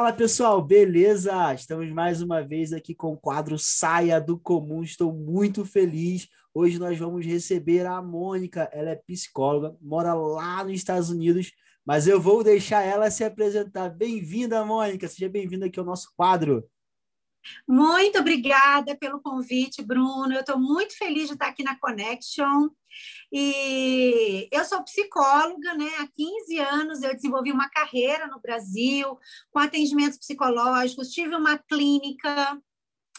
Fala pessoal, beleza? Estamos mais uma vez aqui com o quadro Saia do Comum. Estou muito feliz. Hoje nós vamos receber a Mônica. Ela é psicóloga, mora lá nos Estados Unidos, mas eu vou deixar ela se apresentar. Bem-vinda, Mônica. Seja bem-vinda aqui ao nosso quadro. Muito obrigada pelo convite, Bruno. Eu estou muito feliz de estar aqui na Connection. E eu sou psicóloga, né? Há 15 anos eu desenvolvi uma carreira no Brasil com atendimentos psicológicos, tive uma clínica.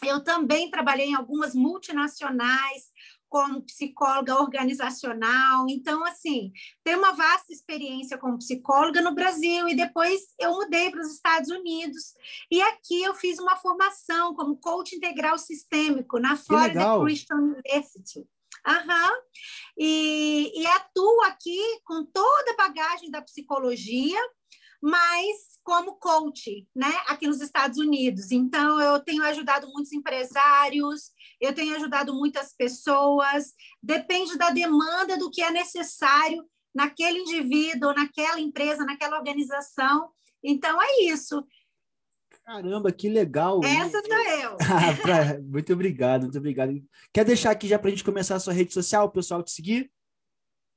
Eu também trabalhei em algumas multinacionais como psicóloga organizacional. Então, assim, tenho uma vasta experiência como psicóloga no Brasil e depois eu mudei para os Estados Unidos. E aqui eu fiz uma formação como coach integral sistêmico na Florida Christian University. Aham. E, e atuo aqui com toda a bagagem da psicologia, mas como coach, né, aqui nos Estados Unidos. Então, eu tenho ajudado muitos empresários, eu tenho ajudado muitas pessoas, depende da demanda do que é necessário naquele indivíduo, naquela empresa, naquela organização. Então, é isso. Caramba, que legal! Essa sou eu. Ah, muito obrigado, muito obrigado. Quer deixar aqui já para a gente começar a sua rede social, o pessoal te seguir?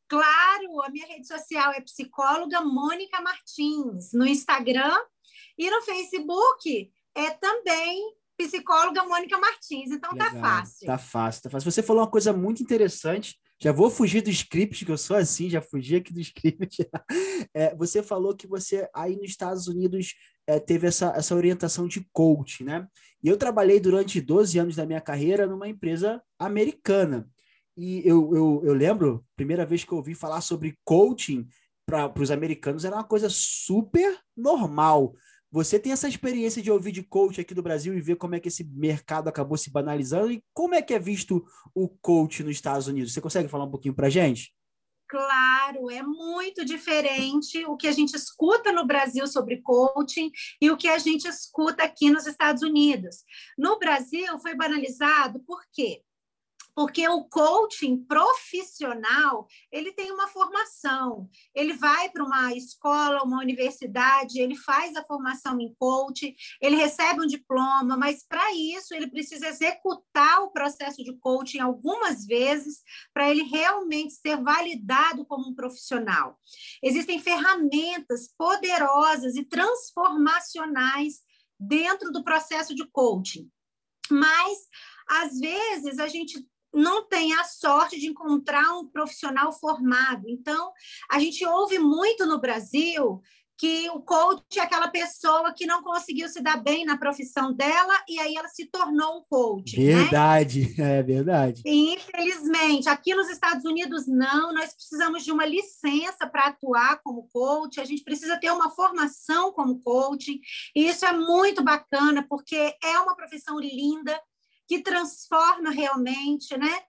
Claro, a minha rede social é psicóloga Mônica Martins, no Instagram e no Facebook é também psicóloga Mônica Martins. Então tá Legal, tá fácil. Tá fácil, tá fácil. Você falou uma coisa muito interessante. Já vou fugir do script, que eu sou assim, já fugi aqui do script. É, você falou que você aí nos Estados Unidos é, teve essa, essa orientação de coach, né? E eu trabalhei durante 12 anos da minha carreira numa empresa americana. E eu, eu, eu lembro, primeira vez que eu ouvi falar sobre coaching para os americanos era uma coisa super normal. Você tem essa experiência de ouvir de coach aqui do Brasil e ver como é que esse mercado acabou se banalizando e como é que é visto o coach nos Estados Unidos? Você consegue falar um pouquinho para gente? Claro, é muito diferente o que a gente escuta no Brasil sobre coaching e o que a gente escuta aqui nos Estados Unidos. No Brasil foi banalizado por quê? Porque o coaching profissional ele tem uma formação, ele vai para uma escola, uma universidade, ele faz a formação em coaching, ele recebe um diploma, mas para isso ele precisa executar o processo de coaching algumas vezes para ele realmente ser validado como um profissional. Existem ferramentas poderosas e transformacionais dentro do processo de coaching, mas às vezes a gente não tem a sorte de encontrar um profissional formado. Então, a gente ouve muito no Brasil que o coach é aquela pessoa que não conseguiu se dar bem na profissão dela e aí ela se tornou um coach. Né? Verdade, né? é verdade. infelizmente, aqui nos Estados Unidos não, nós precisamos de uma licença para atuar como coach, a gente precisa ter uma formação como coach, e isso é muito bacana porque é uma profissão linda, que transforma realmente, né?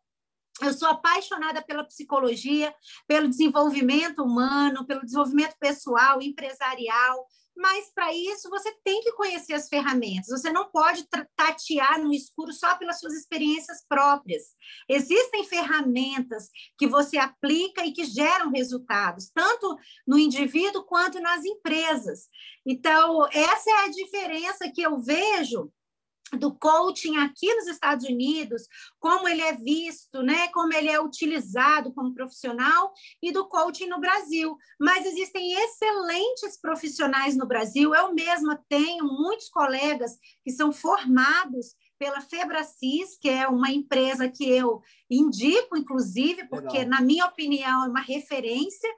Eu sou apaixonada pela psicologia, pelo desenvolvimento humano, pelo desenvolvimento pessoal, empresarial, mas para isso você tem que conhecer as ferramentas. Você não pode tatear no escuro só pelas suas experiências próprias. Existem ferramentas que você aplica e que geram resultados, tanto no indivíduo quanto nas empresas. Então, essa é a diferença que eu vejo do coaching aqui nos Estados Unidos, como ele é visto, né, como ele é utilizado como profissional e do coaching no Brasil. Mas existem excelentes profissionais no Brasil. Eu mesma tenho muitos colegas que são formados pela Febracis, que é uma empresa que eu indico, inclusive, porque, Legal. na minha opinião, é uma referência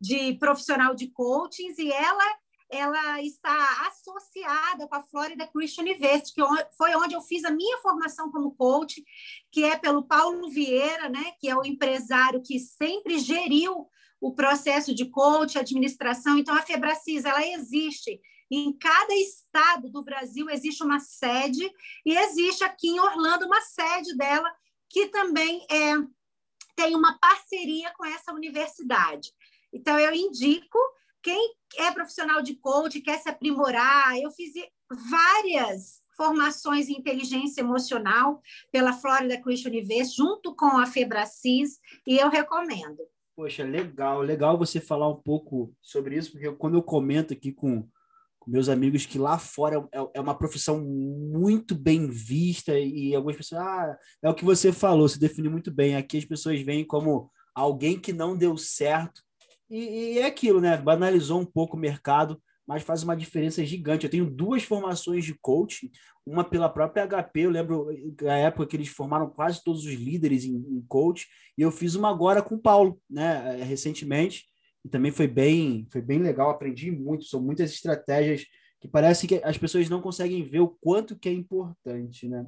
de profissional de coaching, e ela ela está associada com a Florida Christian University, que foi onde eu fiz a minha formação como coach, que é pelo Paulo Vieira, né, que é o empresário que sempre geriu o processo de coach, administração. Então, a Febracis, ela existe em cada estado do Brasil, existe uma sede, e existe aqui em Orlando uma sede dela, que também é, tem uma parceria com essa universidade. Então, eu indico quem é profissional de coach, quer se aprimorar, eu fiz várias formações em inteligência emocional pela Florida Christian University, junto com a Febracis, e eu recomendo. Poxa, legal, legal você falar um pouco sobre isso, porque quando eu comento aqui com, meus amigos que lá fora é, é uma profissão muito bem vista e algumas pessoas, ah, é o que você falou, se definiu muito bem. Aqui as pessoas veem como alguém que não deu certo e, e é aquilo, né? Banalizou um pouco o mercado, mas faz uma diferença gigante. Eu tenho duas formações de coaching, uma pela própria HP, eu lembro da época que eles formaram quase todos os líderes em, em coach, e eu fiz uma agora com o Paulo, né, recentemente, e também foi bem, foi bem legal, aprendi muito, são muitas estratégias que parece que as pessoas não conseguem ver o quanto que é importante, né?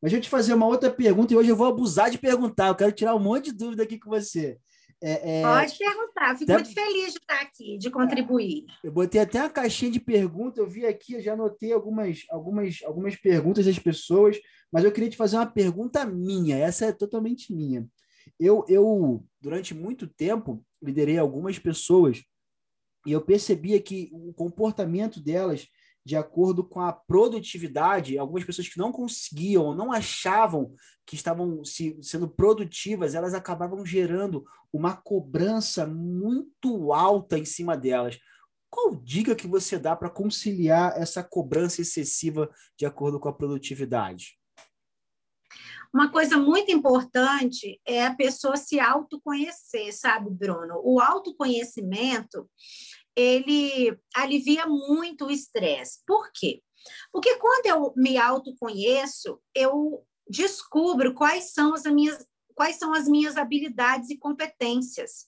Mas deixa eu te fazer uma outra pergunta, e hoje eu vou abusar de perguntar, eu quero tirar um monte de dúvida aqui com você. É, é... Pode perguntar, fico até... muito feliz de estar aqui, de contribuir. Eu botei até a caixinha de perguntas, eu vi aqui, eu já anotei algumas, algumas, algumas perguntas das pessoas, mas eu queria te fazer uma pergunta minha, essa é totalmente minha. Eu, eu durante muito tempo, liderei algumas pessoas e eu percebia que o comportamento delas de acordo com a produtividade, algumas pessoas que não conseguiam não achavam que estavam se, sendo produtivas, elas acabavam gerando uma cobrança muito alta em cima delas. Qual dica que você dá para conciliar essa cobrança excessiva de acordo com a produtividade? Uma coisa muito importante é a pessoa se autoconhecer, sabe, Bruno? O autoconhecimento ele alivia muito o estresse. Por quê? Porque quando eu me autoconheço, eu descubro quais são as minhas, quais são as minhas habilidades e competências.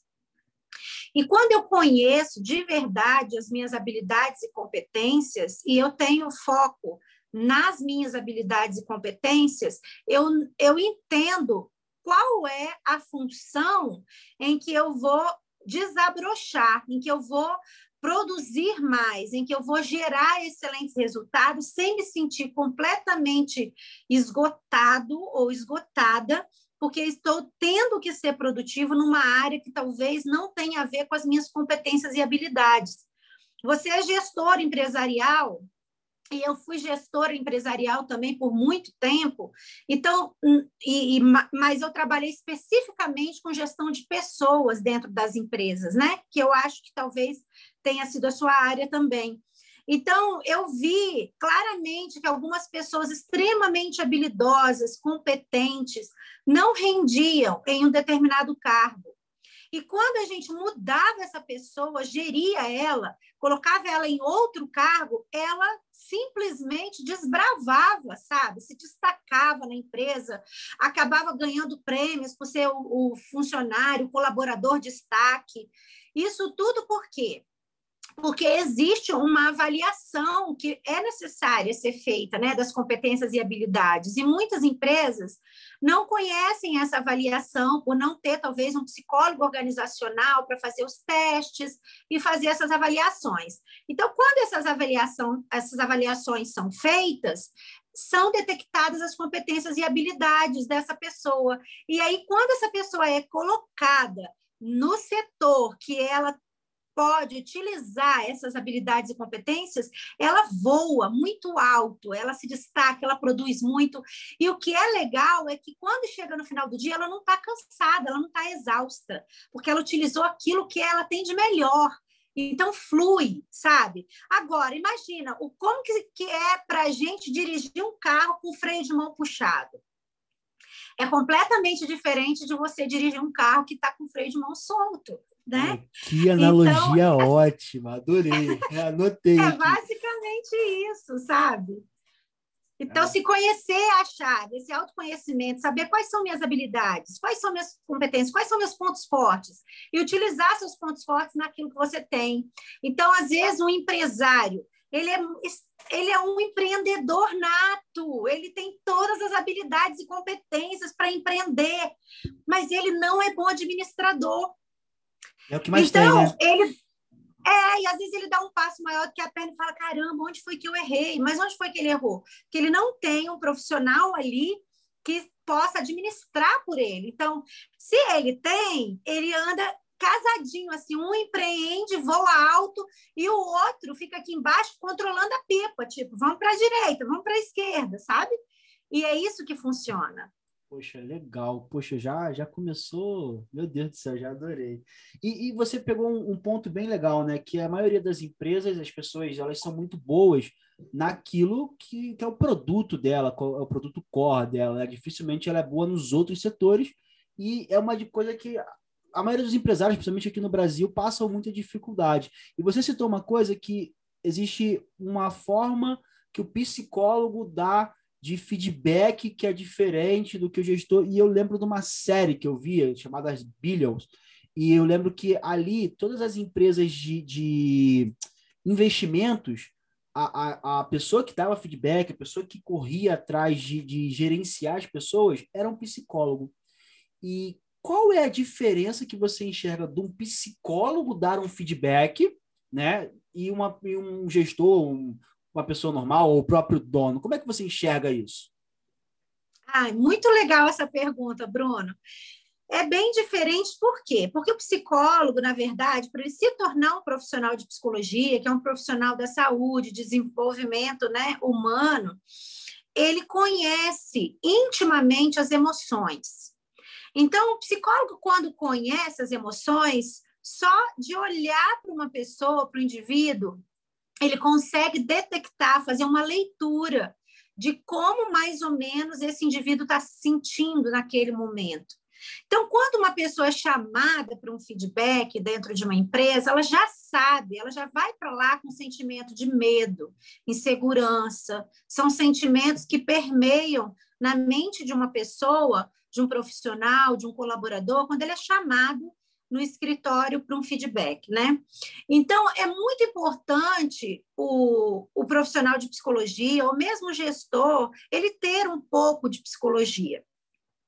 E quando eu conheço de verdade as minhas habilidades e competências, e eu tenho foco nas minhas habilidades e competências, eu, eu entendo qual é a função em que eu vou desabrochar, em que eu vou produzir mais, em que eu vou gerar excelentes resultados sem me sentir completamente esgotado ou esgotada, porque estou tendo que ser produtivo numa área que talvez não tenha a ver com as minhas competências e habilidades. Você é gestor empresarial, e eu fui gestora empresarial também por muito tempo. Então, hum, e, e, mas eu trabalhei especificamente com gestão de pessoas dentro das empresas, né? Que eu acho que talvez tenha sido a sua área também. Então, eu vi claramente que algumas pessoas extremamente habilidosas, competentes, não rendiam em um determinado cargo. E quando a gente mudava essa pessoa, geria ela, colocava ela em outro cargo, ela simplesmente desbravava, sabe? Se destacava na empresa, acabava ganhando prêmios por ser o, o funcionário, o colaborador destaque. Isso tudo por quê? Porque existe uma avaliação que é necessária ser feita, né, das competências e habilidades. E muitas empresas não conhecem essa avaliação por não ter talvez um psicólogo organizacional para fazer os testes e fazer essas avaliações. Então, quando essas avaliação, essas avaliações são feitas, são detectadas as competências e habilidades dessa pessoa. E aí, quando essa pessoa é colocada no setor que ela pode utilizar essas habilidades e competências, ela voa muito alto, ela se destaca, ela produz muito. E o que é legal é que quando chega no final do dia, ela não está cansada, ela não está exausta, porque ela utilizou aquilo que ela tem de melhor. Então, flui, sabe? Agora, imagina o como que, que é para a gente dirigir um carro com freio de mão puxado. É completamente diferente de você dirigir um carro que está com freio de mão solto né? Que analogia então, ótima, adorei. Anotei. É basicamente isso, sabe? Então, é. se conhecer a chave, esse autoconhecimento, saber quais são minhas habilidades, quais são minhas competências, quais são meus pontos fortes, e utilizar seus pontos fortes naquilo que você tem. Então, às vezes, um empresário, ele é, ele é um empreendedor nato, ele tem todas as habilidades e competências para empreender, mas ele não é bom administrador. É o que mais então, tem, né? ele é, e às vezes ele dá um passo maior do que a perna e fala: caramba, onde foi que eu errei? Mas onde foi que ele errou? Que ele não tem um profissional ali que possa administrar por ele. Então, se ele tem, ele anda casadinho, assim, um empreende, voa alto, e o outro fica aqui embaixo controlando a pipa, tipo, vamos para a direita, vamos para a esquerda, sabe? E é isso que funciona. Poxa, legal. Poxa, já, já começou. Meu Deus do céu, já adorei. E, e você pegou um, um, ponto bem legal, né? Que a maioria das empresas, as pessoas, elas são muito boas naquilo que, que é o produto dela, é o produto core dela. Né? Dificilmente ela é boa nos outros setores. E é uma coisa que a maioria dos empresários, principalmente aqui no Brasil, passam muita dificuldade. E você citou uma coisa que existe uma forma que o psicólogo dá de feedback que é diferente do que o gestor. E eu lembro de uma série que eu via chamada Billions, e eu lembro que ali todas as empresas de, de investimentos, a, a, a pessoa que dava feedback, a pessoa que corria atrás de, de gerenciar as pessoas, era um psicólogo. E qual é a diferença que você enxerga de um psicólogo dar um feedback, né? E, uma, e um gestor, um, uma pessoa normal ou o próprio dono? Como é que você enxerga isso? Ah, muito legal essa pergunta, Bruno. É bem diferente, por quê? Porque o psicólogo, na verdade, para ele se tornar um profissional de psicologia, que é um profissional da saúde, desenvolvimento né, humano, ele conhece intimamente as emoções. Então, o psicólogo, quando conhece as emoções, só de olhar para uma pessoa, para o indivíduo, ele consegue detectar, fazer uma leitura de como mais ou menos esse indivíduo está se sentindo naquele momento. Então, quando uma pessoa é chamada para um feedback dentro de uma empresa, ela já sabe, ela já vai para lá com sentimento de medo, insegurança, são sentimentos que permeiam na mente de uma pessoa, de um profissional, de um colaborador, quando ele é chamado no escritório para um feedback, né? Então, é muito importante o, o profissional de psicologia, ou mesmo o gestor, ele ter um pouco de psicologia.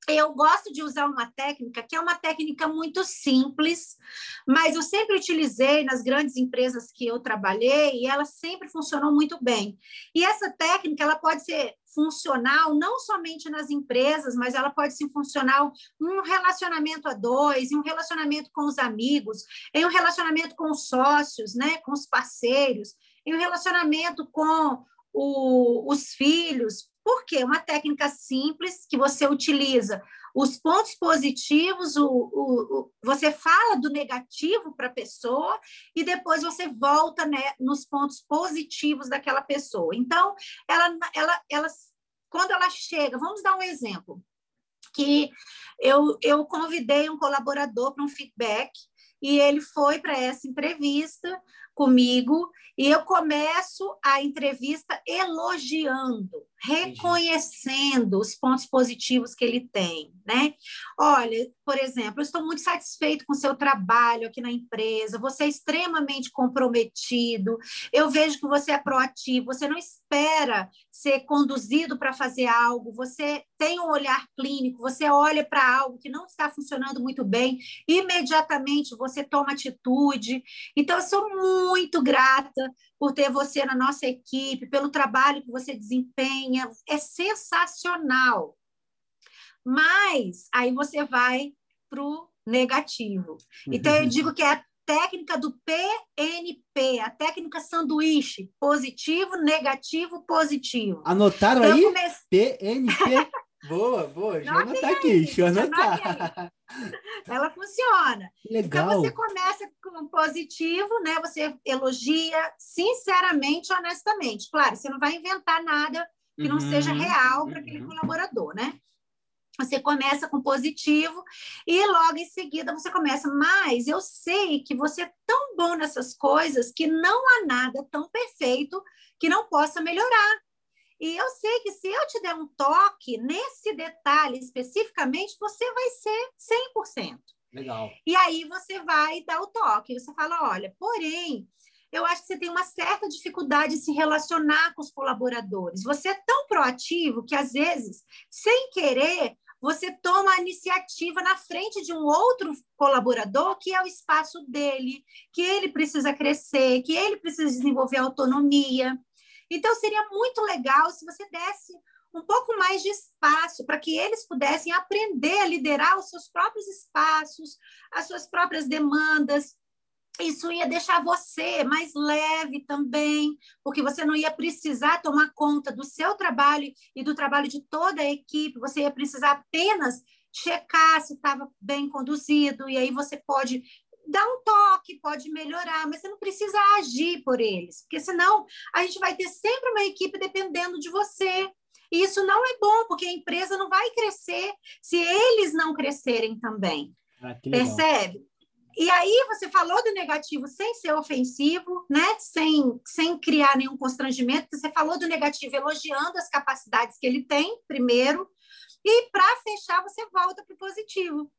Eu gosto de usar uma técnica que é uma técnica muito simples, mas eu sempre utilizei nas grandes empresas que eu trabalhei e ela sempre funcionou muito bem. E essa técnica ela pode ser funcional não somente nas empresas, mas ela pode ser funcional em um relacionamento a dois, em um relacionamento com os amigos, em um relacionamento com os sócios, né, com os parceiros, em um relacionamento com o, os filhos, por quê? Uma técnica simples que você utiliza os pontos positivos, o, o, o você fala do negativo para a pessoa e depois você volta né, nos pontos positivos daquela pessoa. Então, ela, ela, ela, quando ela chega, vamos dar um exemplo, que eu, eu convidei um colaborador para um feedback e ele foi para essa entrevista comigo e eu começo a entrevista elogiando, reconhecendo os pontos positivos que ele tem, né? Olha, por exemplo, eu estou muito satisfeito com o seu trabalho aqui na empresa, você é extremamente comprometido, eu vejo que você é proativo, você não espera ser conduzido para fazer algo, você tem um olhar clínico, você olha para algo que não está funcionando muito bem, imediatamente você toma atitude. Então, eu sou muito grata por ter você na nossa equipe, pelo trabalho que você desempenha. É sensacional. Mas aí você vai para o negativo. Então, eu digo que é a técnica do PNP, a técnica sanduíche, positivo, negativo, positivo. Anotaram então, aí? Comece... PNP. Boa, boa. Eu anotar aqui. Eu anotar. Ela funciona. Legal. Então você começa com positivo, né? Você elogia sinceramente, honestamente. Claro, você não vai inventar nada que uhum, não seja real para aquele uhum. colaborador, né? Você começa com positivo e logo em seguida você começa, mas eu sei que você é tão bom nessas coisas que não há nada tão perfeito que não possa melhorar. E eu sei que se eu te der um toque nesse detalhe especificamente, você vai ser 100%. Legal. E aí você vai dar o toque. Você fala: olha, porém, eu acho que você tem uma certa dificuldade de se relacionar com os colaboradores. Você é tão proativo que, às vezes, sem querer, você toma a iniciativa na frente de um outro colaborador que é o espaço dele, que ele precisa crescer, que ele precisa desenvolver autonomia. Então, seria muito legal se você desse um pouco mais de espaço para que eles pudessem aprender a liderar os seus próprios espaços, as suas próprias demandas. isso ia deixar você mais leve também, porque você não ia precisar tomar conta do seu trabalho e do trabalho de toda a equipe, você ia precisar apenas checar se estava bem conduzido, e aí você pode dar um toque, pode melhorar, mas você não precisa agir por eles, porque senão a gente vai ter sempre uma equipe dependendo de você. E isso não é bom, porque a empresa não vai crescer se eles não crescerem também. Ah, Percebe? E aí você falou do negativo sem ser ofensivo, né? Sem, sem criar nenhum constrangimento. Você falou do negativo elogiando as capacidades que ele tem, primeiro. E para fechar, você volta para o positivo.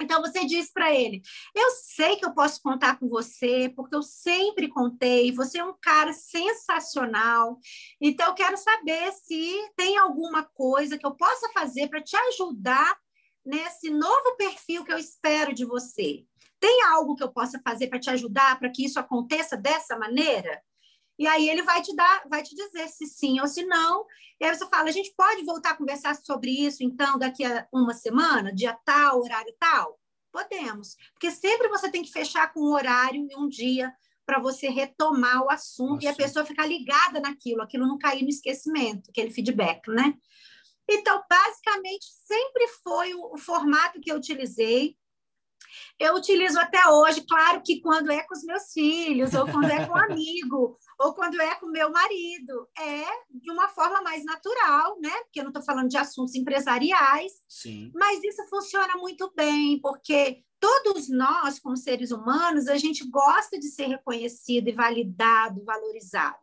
Então você diz para ele: Eu sei que eu posso contar com você, porque eu sempre contei, você é um cara sensacional. Então eu quero saber se tem alguma coisa que eu possa fazer para te ajudar nesse novo perfil que eu espero de você. Tem algo que eu possa fazer para te ajudar para que isso aconteça dessa maneira? E aí ele vai te dar, vai te dizer se sim ou se não. E aí você fala, a gente pode voltar a conversar sobre isso, então, daqui a uma semana, dia tal, horário tal? Podemos. Porque sempre você tem que fechar com um horário e um dia para você retomar o assunto Nossa. e a pessoa ficar ligada naquilo, aquilo não cair no esquecimento, aquele feedback, né? Então, basicamente, sempre foi o, o formato que eu utilizei. Eu utilizo até hoje, claro que quando é com os meus filhos, ou quando é com um amigo, ou quando é com meu marido, é de uma forma mais natural, né? Porque eu não estou falando de assuntos empresariais, Sim. mas isso funciona muito bem, porque todos nós, como seres humanos, a gente gosta de ser reconhecido e validado, valorizado.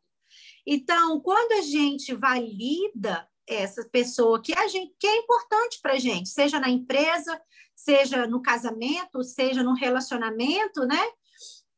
Então, quando a gente valida essa pessoa que a gente que é importante para a gente, seja na empresa, seja no casamento, seja no relacionamento, né?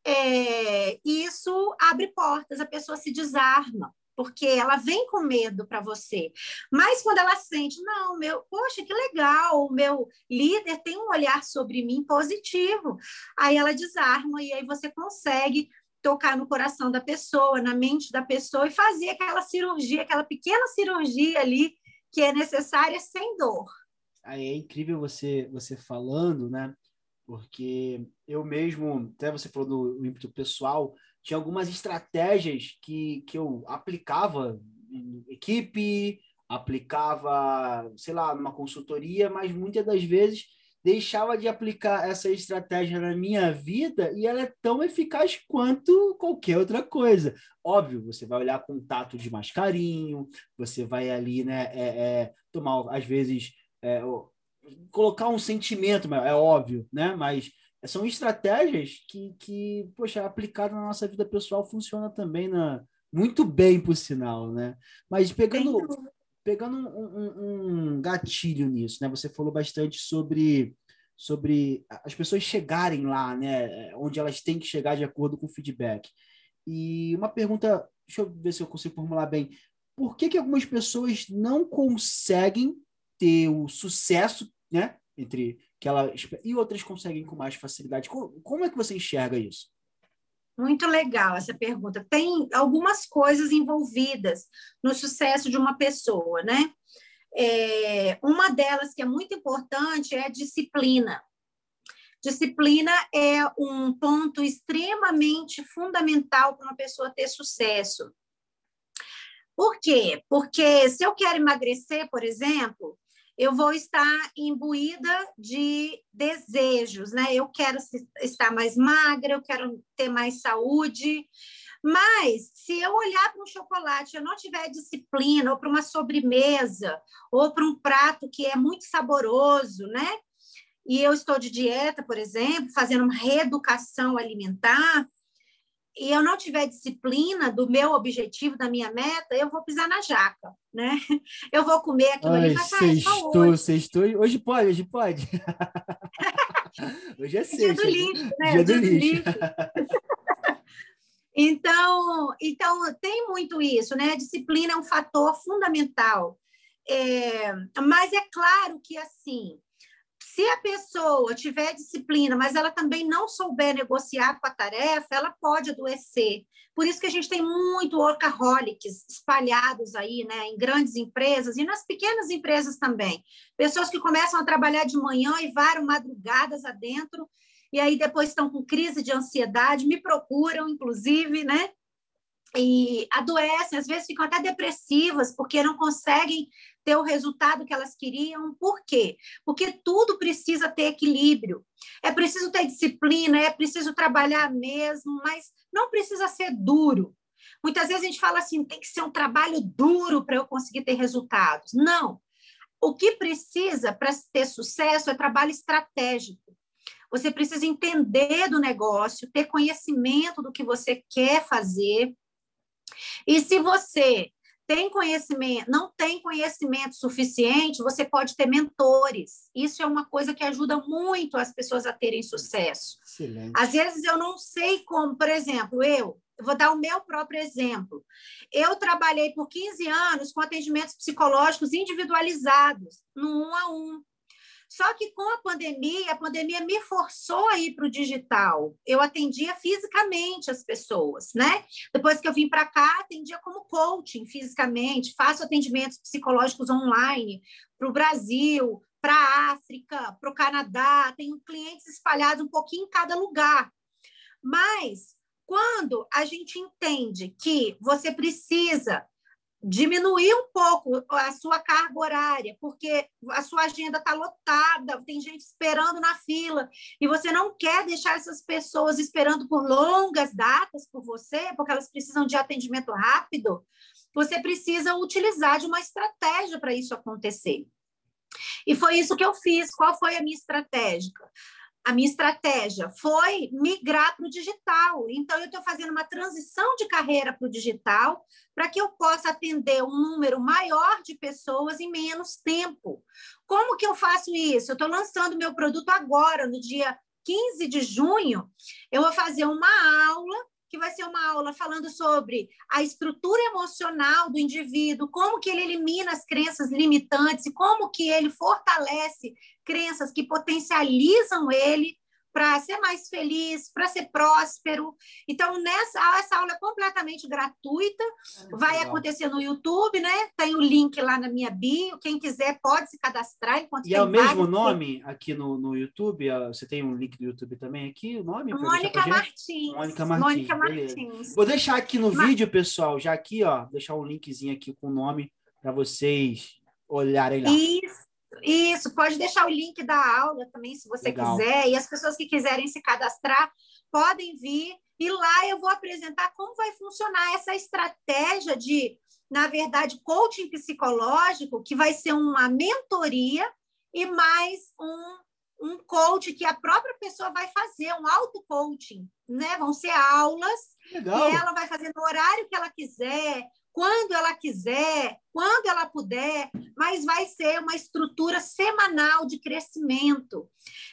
É, isso abre portas, a pessoa se desarma, porque ela vem com medo para você. Mas quando ela sente, não, meu, poxa, que legal, o meu líder tem um olhar sobre mim positivo, aí ela desarma e aí você consegue tocar no coração da pessoa, na mente da pessoa e fazer aquela cirurgia, aquela pequena cirurgia ali que é necessária sem dor. Aí é incrível você você falando, né? Porque eu mesmo, até você falou do ímpeto pessoal, tinha algumas estratégias que, que eu aplicava em equipe, aplicava, sei lá, numa consultoria, mas muitas das vezes deixava de aplicar essa estratégia na minha vida e ela é tão eficaz quanto qualquer outra coisa. Óbvio, você vai olhar contato de mais carinho, você vai ali, né, é, é, tomar, às vezes, é, colocar um sentimento, é óbvio, né, mas são estratégias que, que poxa, aplicada na nossa vida pessoal funciona também na, muito bem, por sinal, né? Mas pegando, pegando um, um, um, gatilho nisso, né? Você falou bastante sobre, sobre as pessoas chegarem lá, né? Onde elas têm que chegar de acordo com o feedback. E uma pergunta, deixa eu ver se eu consigo formular bem. Por que, que algumas pessoas não conseguem ter o sucesso, né? Entre que ela e outras conseguem com mais facilidade. Como, como é que você enxerga isso? Muito legal essa pergunta. Tem algumas coisas envolvidas no sucesso de uma pessoa, né? É, uma delas que é muito importante é a disciplina. Disciplina é um ponto extremamente fundamental para uma pessoa ter sucesso. Por quê? Porque se eu quero emagrecer, por exemplo, eu vou estar imbuída de desejos, né? Eu quero estar mais magra, eu quero ter mais saúde. Mas se eu olhar para um chocolate, eu não tiver disciplina, ou para uma sobremesa, ou para um prato que é muito saboroso, né? E eu estou de dieta, por exemplo, fazendo uma reeducação alimentar, e eu não tiver disciplina do meu objetivo, da minha meta, eu vou pisar na jaca, né? Eu vou comer aquilo Ai, ali vai sextou, sextou. Hoje pode, hoje pode. hoje é sexta. Dia do lixo, né? Dia, Dia do, do lixo. lixo. então, então, tem muito isso, né? A disciplina é um fator fundamental. É, mas é claro que, assim, se a pessoa tiver disciplina, mas ela também não souber negociar com a tarefa, ela pode adoecer. Por isso que a gente tem muito workaholics espalhados aí, né, em grandes empresas e nas pequenas empresas também. Pessoas que começam a trabalhar de manhã e varam madrugadas adentro e aí depois estão com crise de ansiedade, me procuram, inclusive, né? E adoecem, às vezes ficam até depressivas, porque não conseguem ter o resultado que elas queriam. Por quê? Porque tudo precisa ter equilíbrio. É preciso ter disciplina, é preciso trabalhar mesmo, mas não precisa ser duro. Muitas vezes a gente fala assim, tem que ser um trabalho duro para eu conseguir ter resultados. Não. O que precisa para ter sucesso é trabalho estratégico. Você precisa entender do negócio, ter conhecimento do que você quer fazer. E se você tem conhecimento, não tem conhecimento suficiente, você pode ter mentores. Isso é uma coisa que ajuda muito as pessoas a terem sucesso. Excelente. Às vezes eu não sei como, por exemplo, eu eu vou dar o meu próprio exemplo. Eu trabalhei por 15 anos com atendimentos psicológicos individualizados, no um a um. Só que com a pandemia, a pandemia me forçou a ir para o digital. Eu atendia fisicamente as pessoas, né? Depois que eu vim para cá, atendia como coaching fisicamente, faço atendimentos psicológicos online para o Brasil, para a África, para o Canadá, tenho clientes espalhados um pouquinho em cada lugar. Mas quando a gente entende que você precisa diminuir um pouco a sua carga horária, porque a sua agenda está lotada, tem gente esperando na fila, e você não quer deixar essas pessoas esperando por longas datas por você, porque elas precisam de atendimento rápido, você precisa utilizar de uma estratégia para isso acontecer. E foi isso que eu fiz. Qual foi a minha estratégia? A minha estratégia foi migrar para o digital. Então, eu estou fazendo uma transição de carreira para o digital para que eu possa atender um número maior de pessoas em menos tempo. Como que eu faço isso? Eu estou lançando meu produto agora, no dia 15 de junho. Eu vou fazer uma aula que vai ser uma aula falando sobre a estrutura emocional do indivíduo, como que ele elimina as crenças limitantes e como que ele fortalece crenças que potencializam ele para ser mais feliz, para ser próspero. Então, nessa essa aula é completamente gratuita, é vai legal. acontecer no YouTube, né? Tem o link lá na minha bio, quem quiser pode se cadastrar. e é o mesmo nome aqui no, no YouTube? Ah, você tem um link do YouTube também aqui, o nome? Mônica Martins. Mônica Martins. Mônica Martins. Vou deixar aqui no Mar... vídeo, pessoal, já aqui, ó, deixar um linkzinho aqui com o nome para vocês olharem lá. Isso. Isso, pode deixar o link da aula também, se você Legal. quiser. E as pessoas que quiserem se cadastrar podem vir. E lá eu vou apresentar como vai funcionar essa estratégia de, na verdade, coaching psicológico, que vai ser uma mentoria e mais um, um coach que a própria pessoa vai fazer, um auto-coaching. Né? Vão ser aulas Legal. que ela vai fazer no horário que ela quiser, quando ela quiser, quando ela puder, mas vai ser uma estrutura semanal de crescimento.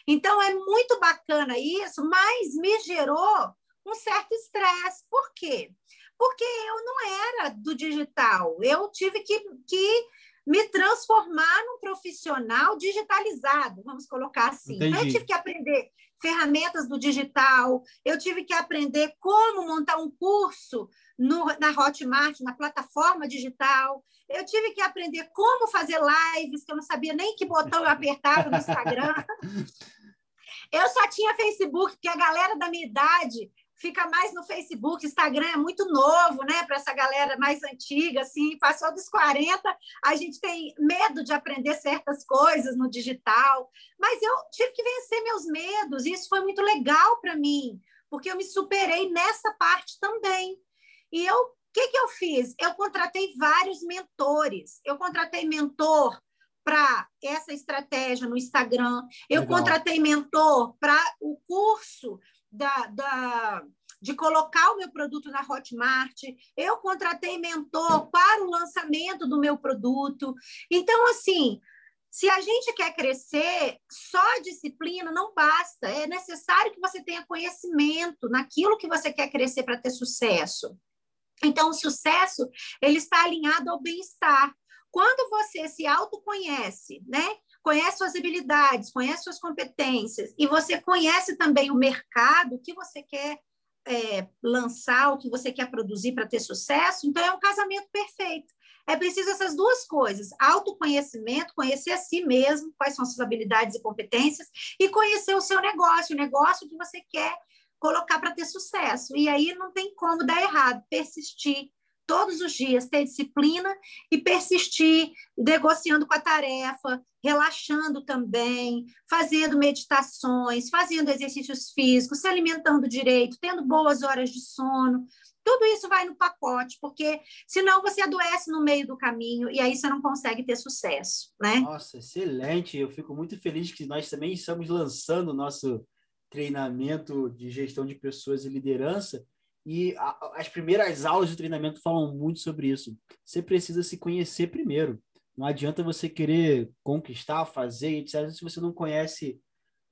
Então, é muito bacana isso, mas me gerou um certo estresse. Por quê? Porque eu não era do digital, eu tive que, que me transformar num profissional digitalizado, vamos colocar assim. Entendi. Eu tive que aprender ferramentas do digital, eu tive que aprender como montar um curso no, na Hotmart, na plataforma digital. Eu tive que aprender como fazer lives, que eu não sabia nem que botão eu apertava no Instagram. Eu só tinha Facebook, porque a galera da minha idade fica mais no Facebook, Instagram é muito novo, né, para essa galera mais antiga, assim, passou dos 40, a gente tem medo de aprender certas coisas no digital, mas eu tive que vencer meus medos, e isso foi muito legal para mim, porque eu me superei nessa parte também. E eu, o que, que eu fiz? Eu contratei vários mentores. Eu contratei mentor para essa estratégia no Instagram. Eu Legal. contratei mentor para o curso da, da, de colocar o meu produto na Hotmart. Eu contratei mentor para o lançamento do meu produto. Então, assim, se a gente quer crescer, só a disciplina não basta. É necessário que você tenha conhecimento naquilo que você quer crescer para ter sucesso. Então, o sucesso ele está alinhado ao bem-estar. Quando você se autoconhece, né? Conhece suas habilidades, conhece suas competências e você conhece também o mercado que você quer é, lançar, o que você quer produzir para ter sucesso, então é um casamento perfeito. É preciso essas duas coisas: autoconhecimento, conhecer a si mesmo, quais são as suas habilidades e competências, e conhecer o seu negócio, o negócio que você quer colocar para ter sucesso. E aí não tem como dar errado, persistir todos os dias, ter disciplina e persistir negociando com a tarefa, relaxando também, fazendo meditações, fazendo exercícios físicos, se alimentando direito, tendo boas horas de sono. Tudo isso vai no pacote, porque senão você adoece no meio do caminho e aí você não consegue ter sucesso, né? Nossa, excelente! Eu fico muito feliz que nós também estamos lançando o nosso treinamento de gestão de pessoas e liderança e a, as primeiras aulas de treinamento falam muito sobre isso. Você precisa se conhecer primeiro. Não adianta você querer conquistar, fazer, etc., se você não conhece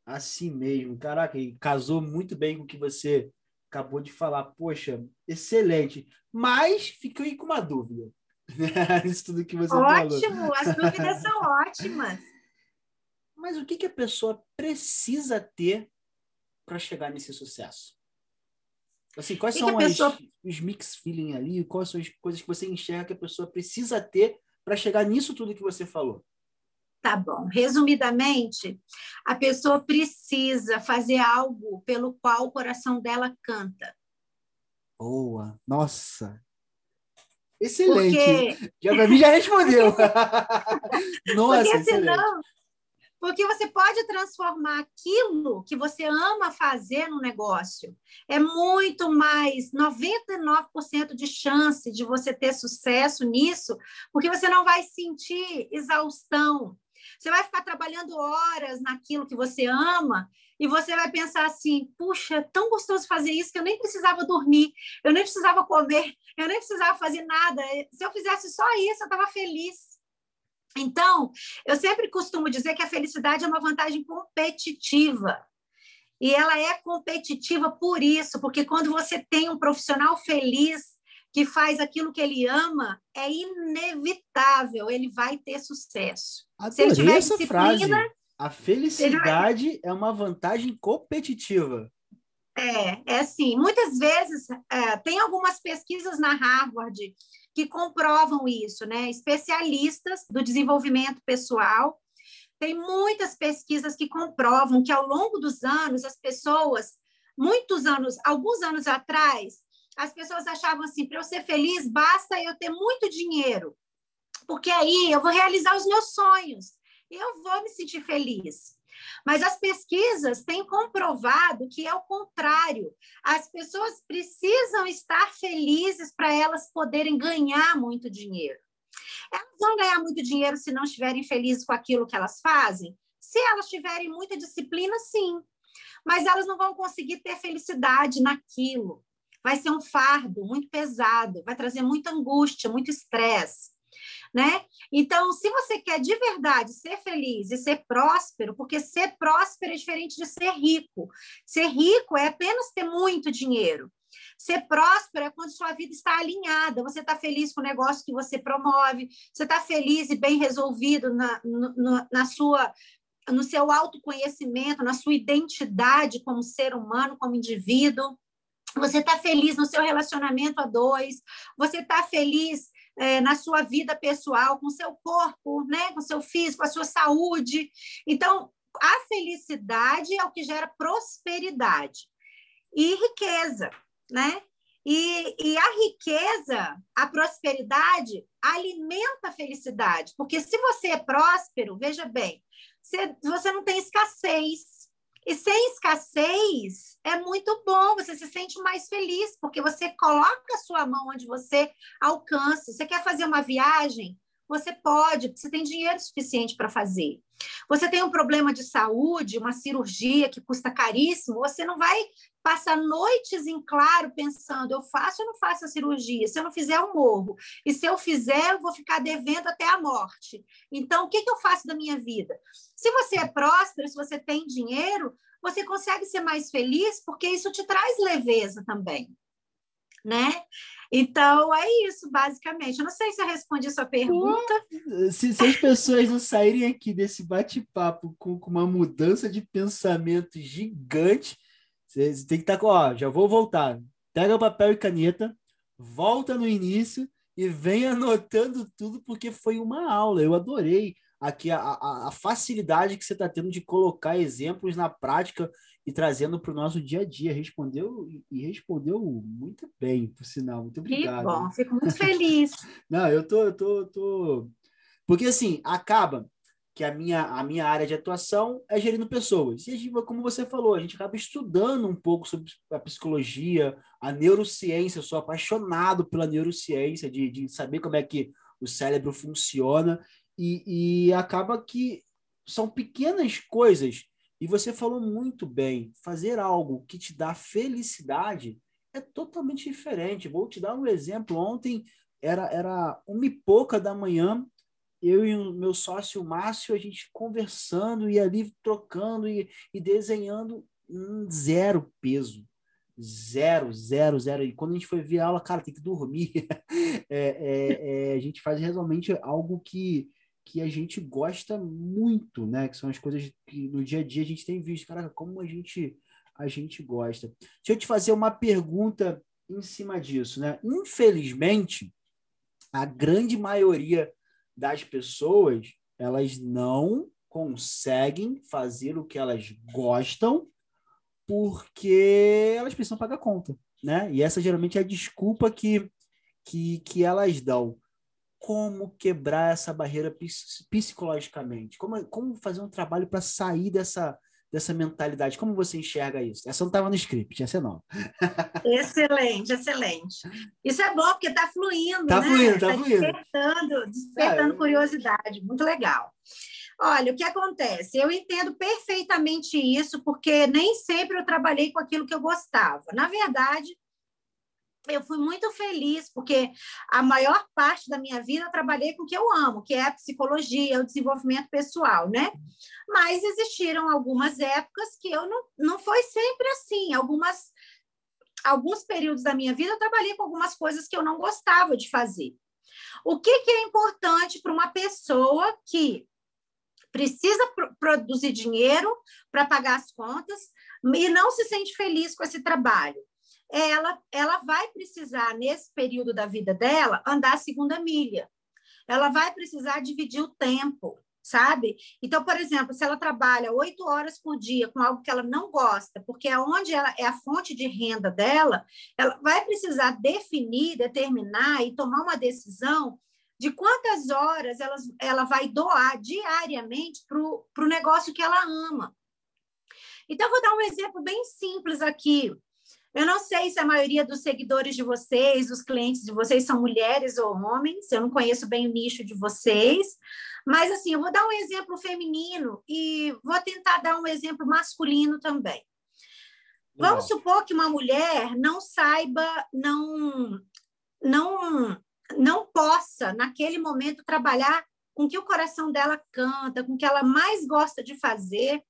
a si mesmo. Caraca, e casou muito bem com o que você acabou de falar, poxa, excelente. Mas fiquei com uma dúvida. Isso tudo que você Ótimo, falou. as dúvidas são ótimas. Mas o que, que a pessoa precisa ter para chegar nesse sucesso? Assim, quais que são pessoa... as, os mix feeling ali? Quais são as coisas que você enxerga que a pessoa precisa ter para chegar nisso tudo que você falou? Tá bom. Resumidamente, a pessoa precisa fazer algo pelo qual o coração dela canta. Boa. Nossa. Excelente. Porque... Já para mim já respondeu. Nossa, Porque senão, porque você pode transformar aquilo que você ama fazer no negócio. É muito mais 99% de chance de você ter sucesso nisso, porque você não vai sentir exaustão, você vai ficar trabalhando horas naquilo que você ama e você vai pensar assim: puxa, é tão gostoso fazer isso que eu nem precisava dormir, eu nem precisava comer, eu nem precisava fazer nada. Se eu fizesse só isso, eu estava feliz. Então, eu sempre costumo dizer que a felicidade é uma vantagem competitiva. E ela é competitiva por isso, porque quando você tem um profissional feliz, que faz aquilo que ele ama, é inevitável, ele vai ter sucesso. Adorei Se ele tiver essa frase. A felicidade vai... é uma vantagem competitiva. É, é assim. Muitas vezes, é, tem algumas pesquisas na Harvard que comprovam isso, né? Especialistas do desenvolvimento pessoal. Tem muitas pesquisas que comprovam que ao longo dos anos, as pessoas, muitos anos, alguns anos atrás, as pessoas achavam assim: para eu ser feliz, basta eu ter muito dinheiro, porque aí eu vou realizar os meus sonhos, eu vou me sentir feliz. Mas as pesquisas têm comprovado que é o contrário. As pessoas precisam estar felizes para elas poderem ganhar muito dinheiro. Elas vão ganhar muito dinheiro se não estiverem felizes com aquilo que elas fazem? Se elas tiverem muita disciplina, sim. Mas elas não vão conseguir ter felicidade naquilo vai ser um fardo muito pesado, vai trazer muita angústia, muito estresse. Né? Então, se você quer de verdade ser feliz e ser próspero, porque ser próspero é diferente de ser rico. Ser rico é apenas ter muito dinheiro. Ser próspero é quando sua vida está alinhada, você está feliz com o negócio que você promove, você está feliz e bem resolvido na, no, na sua no seu autoconhecimento, na sua identidade como ser humano, como indivíduo você está feliz no seu relacionamento a dois, você está feliz é, na sua vida pessoal, com seu corpo, né, com seu físico, a sua saúde. Então, a felicidade é o que gera prosperidade e riqueza, né? E, e, a riqueza, a prosperidade, alimenta a felicidade. Porque se você é próspero, veja bem, você, você não tem escassez, e sem escassez é muito bom, você se sente mais feliz, porque você coloca a sua mão onde você alcança. Você quer fazer uma viagem? Você pode, você tem dinheiro suficiente para fazer. Você tem um problema de saúde, uma cirurgia que custa caríssimo, você não vai passar noites em claro pensando, eu faço ou não faço a cirurgia? Se eu não fizer, eu morro. E se eu fizer, eu vou ficar devendo até a morte. Então, o que, que eu faço da minha vida? Se você é próspero, se você tem dinheiro, você consegue ser mais feliz, porque isso te traz leveza também. Né? Então, é isso, basicamente. Eu não sei se eu respondi a sua pergunta. Se, se as pessoas não saírem aqui desse bate-papo com, com, uma mudança de pensamento gigante, você, você tem que estar tá com, ó, já vou voltar. Pega papel e caneta, volta no início e vem anotando tudo porque foi uma aula. Eu adorei aqui a, a, a facilidade que você está tendo de colocar exemplos na prática e trazendo para o nosso dia a dia. Respondeu e respondeu muito bem, por sinal. Muito obrigado. Que bom, fico muito feliz. Não, eu tô, eu tô, tô. Porque assim, acaba que a minha, a minha área de atuação é gerindo pessoas. E como você falou, a gente acaba estudando um pouco sobre a psicologia, a neurociência. Eu sou apaixonado pela neurociência, de, de saber como é que o cérebro funciona. E, e acaba que são pequenas coisas e você falou muito bem, fazer algo que te dá felicidade é totalmente diferente. Vou te dar um exemplo. Ontem era, era uma e pouca da manhã, eu e o meu sócio Márcio, a gente conversando e ali trocando e, e desenhando um zero peso. Zero, zero, zero. E quando a gente foi ver a aula, cara, tem que dormir. é, é, é, a gente faz realmente algo que, que a gente gosta muito, né? Que são as coisas que no dia a dia a gente tem visto. Caraca, como a gente, a gente gosta. Deixa eu te fazer uma pergunta em cima disso, né? Infelizmente, a grande maioria das pessoas, elas não conseguem fazer o que elas gostam porque elas precisam pagar conta, né? E essa geralmente é a desculpa que, que, que elas dão como quebrar essa barreira psicologicamente? Como, como fazer um trabalho para sair dessa, dessa mentalidade? Como você enxerga isso? Essa não estava no script, essa não. excelente, excelente. Isso é bom, porque está fluindo, Está né? fluindo, está tá fluindo. Despertando, despertando é, curiosidade. Muito legal. Olha, o que acontece? Eu entendo perfeitamente isso, porque nem sempre eu trabalhei com aquilo que eu gostava. Na verdade, eu fui muito feliz, porque a maior parte da minha vida eu trabalhei com o que eu amo, que é a psicologia, o desenvolvimento pessoal, né? Mas existiram algumas épocas que eu não, não foi sempre assim. Algumas, alguns períodos da minha vida eu trabalhei com algumas coisas que eu não gostava de fazer. O que, que é importante para uma pessoa que precisa produzir dinheiro para pagar as contas e não se sente feliz com esse trabalho? Ela, ela vai precisar, nesse período da vida dela, andar a segunda milha. Ela vai precisar dividir o tempo, sabe? Então, por exemplo, se ela trabalha oito horas por dia com algo que ela não gosta, porque é onde ela é a fonte de renda dela, ela vai precisar definir, determinar e tomar uma decisão de quantas horas ela, ela vai doar diariamente para o negócio que ela ama. Então, vou dar um exemplo bem simples aqui. Eu não sei se a maioria dos seguidores de vocês, os clientes de vocês, são mulheres ou homens, eu não conheço bem o nicho de vocês, mas assim, eu vou dar um exemplo feminino e vou tentar dar um exemplo masculino também. Legal. Vamos supor que uma mulher não saiba, não, não, não possa, naquele momento, trabalhar com o que o coração dela canta, com o que ela mais gosta de fazer,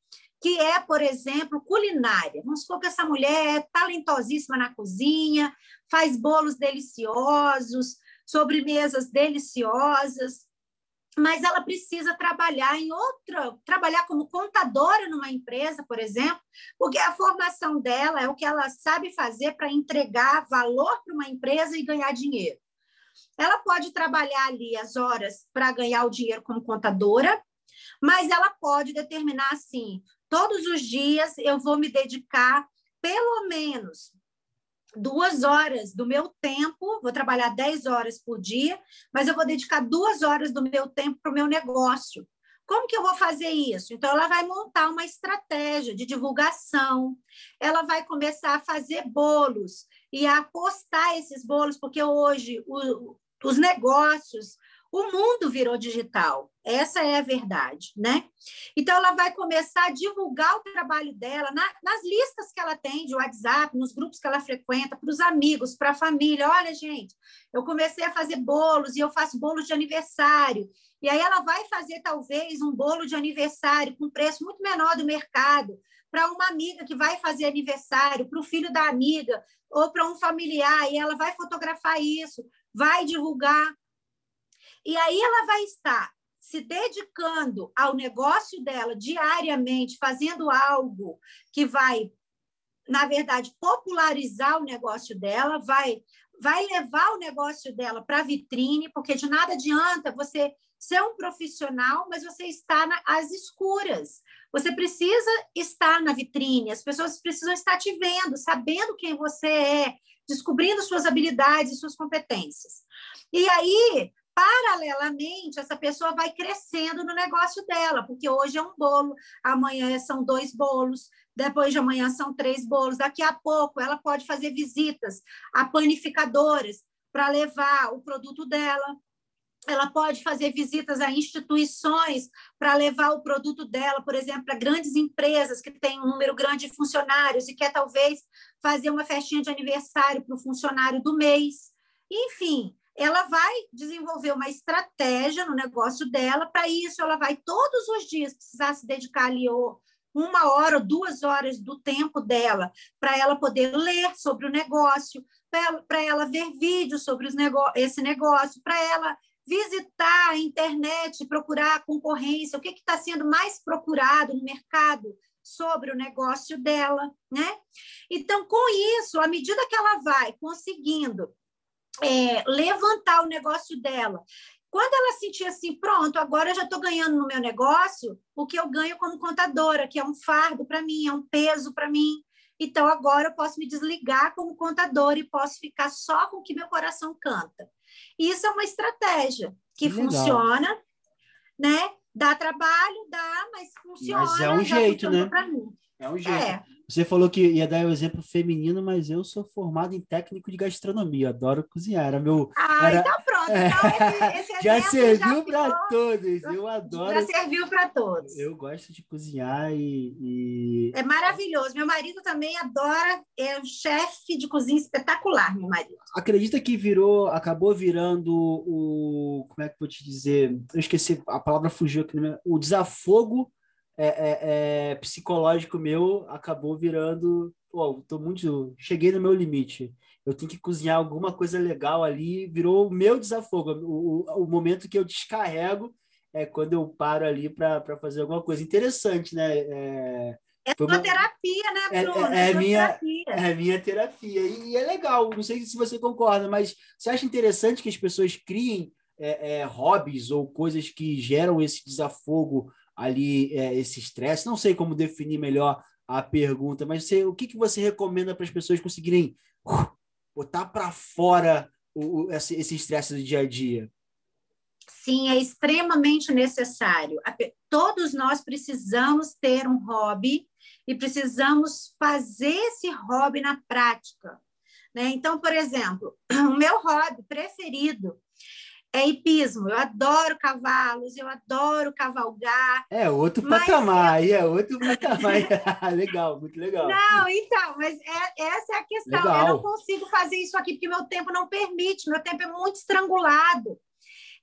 que é, por exemplo, culinária. Vamos supor que essa mulher é talentosíssima na cozinha, faz bolos deliciosos, sobremesas deliciosas, mas ela precisa trabalhar em outra, trabalhar como contadora numa empresa, por exemplo, porque a formação dela é o que ela sabe fazer para entregar valor para uma empresa e ganhar dinheiro. Ela pode trabalhar ali as horas para ganhar o dinheiro como contadora, mas ela pode determinar assim: todos os dias eu vou me dedicar pelo menos duas horas do meu tempo, vou trabalhar 10 horas por dia, mas eu vou dedicar duas horas do meu tempo para o meu negócio. Como que eu vou fazer isso? Então, ela vai montar uma estratégia de divulgação, ela vai começar a fazer bolos e a postar esses bolos, porque hoje o, os negócios, o mundo virou digital. Essa é a verdade, né? Então, ela vai começar a divulgar o trabalho dela na, nas listas que ela tem de WhatsApp, nos grupos que ela frequenta, para os amigos, para a família. Olha, gente, eu comecei a fazer bolos e eu faço bolos de aniversário. E aí ela vai fazer, talvez, um bolo de aniversário com preço muito menor do mercado para uma amiga que vai fazer aniversário, para o filho da amiga ou para um familiar, e ela vai fotografar isso, vai divulgar. E aí ela vai estar se dedicando ao negócio dela diariamente, fazendo algo que vai, na verdade, popularizar o negócio dela, vai vai levar o negócio dela para a vitrine, porque de nada adianta você ser um profissional, mas você está na, às escuras. Você precisa estar na vitrine, as pessoas precisam estar te vendo, sabendo quem você é, descobrindo suas habilidades suas competências. E aí, paralelamente, essa pessoa vai crescendo no negócio dela, porque hoje é um bolo, amanhã são dois bolos, depois de amanhã são três bolos, daqui a pouco ela pode fazer visitas a panificadoras para levar o produto dela. Ela pode fazer visitas a instituições para levar o produto dela, por exemplo, para grandes empresas que têm um número grande de funcionários e quer talvez fazer uma festinha de aniversário para o funcionário do mês. Enfim, ela vai desenvolver uma estratégia no negócio dela. Para isso, ela vai todos os dias precisar se dedicar ali uma hora ou duas horas do tempo dela para ela poder ler sobre o negócio, para ela ver vídeos sobre esse negócio, para ela visitar a internet, procurar a concorrência, o que está sendo mais procurado no mercado sobre o negócio dela, né? Então, com isso, à medida que ela vai conseguindo é, levantar o negócio dela. Quando ela sentir assim, pronto, agora eu já estou ganhando no meu negócio o que eu ganho como contadora, que é um fardo para mim, é um peso para mim. Então, agora eu posso me desligar como contadora e posso ficar só com o que meu coração canta. Isso é uma estratégia que Legal. funciona, né? Dá trabalho, dá, mas funciona. Mas é um jeito, né? É um jeito. É. Você falou que ia dar o um exemplo feminino, mas eu sou formado em técnico de gastronomia, adoro cozinhar. Era meu. Ah, era... então pronto. Então esse, esse já serviu para todos. Eu adoro. Já serviu para todos. Eu gosto de cozinhar e, e, É maravilhoso. Meu marido também adora, é um chefe de cozinha espetacular, meu marido. Acredita que virou, acabou virando o. Como é que eu vou te dizer? Eu esqueci, a palavra fugiu aqui. O desafogo é, é, é, psicológico meu acabou virando. Pô, tô muito. Cheguei no meu limite. Eu tenho que cozinhar alguma coisa legal ali. Virou o meu desafogo. O, o, o momento que eu descarrego é quando eu paro ali para fazer alguma coisa. Interessante, né? É, é uma terapia, né, é, Bruno? É, é, é minha, terapia. é minha terapia. E é legal. Não sei se você concorda, mas você acha interessante que as pessoas criem é, é, hobbies ou coisas que geram esse desafogo ali é, esse estresse. Não sei como definir melhor a pergunta, mas você, o que, que você recomenda para as pessoas conseguirem uh, botar para fora o, o, esse estresse do dia a dia? Sim, é extremamente necessário. Todos nós precisamos ter um hobby e precisamos fazer esse hobby na prática. Né? Então, por exemplo, o meu hobby preferido é hipismo. Eu adoro cavalos, eu adoro cavalgar. É outro patamar, aí é outro patamar. legal, muito legal. Não, então, mas é, essa é a questão. Legal. Eu não consigo fazer isso aqui porque meu tempo não permite, meu tempo é muito estrangulado.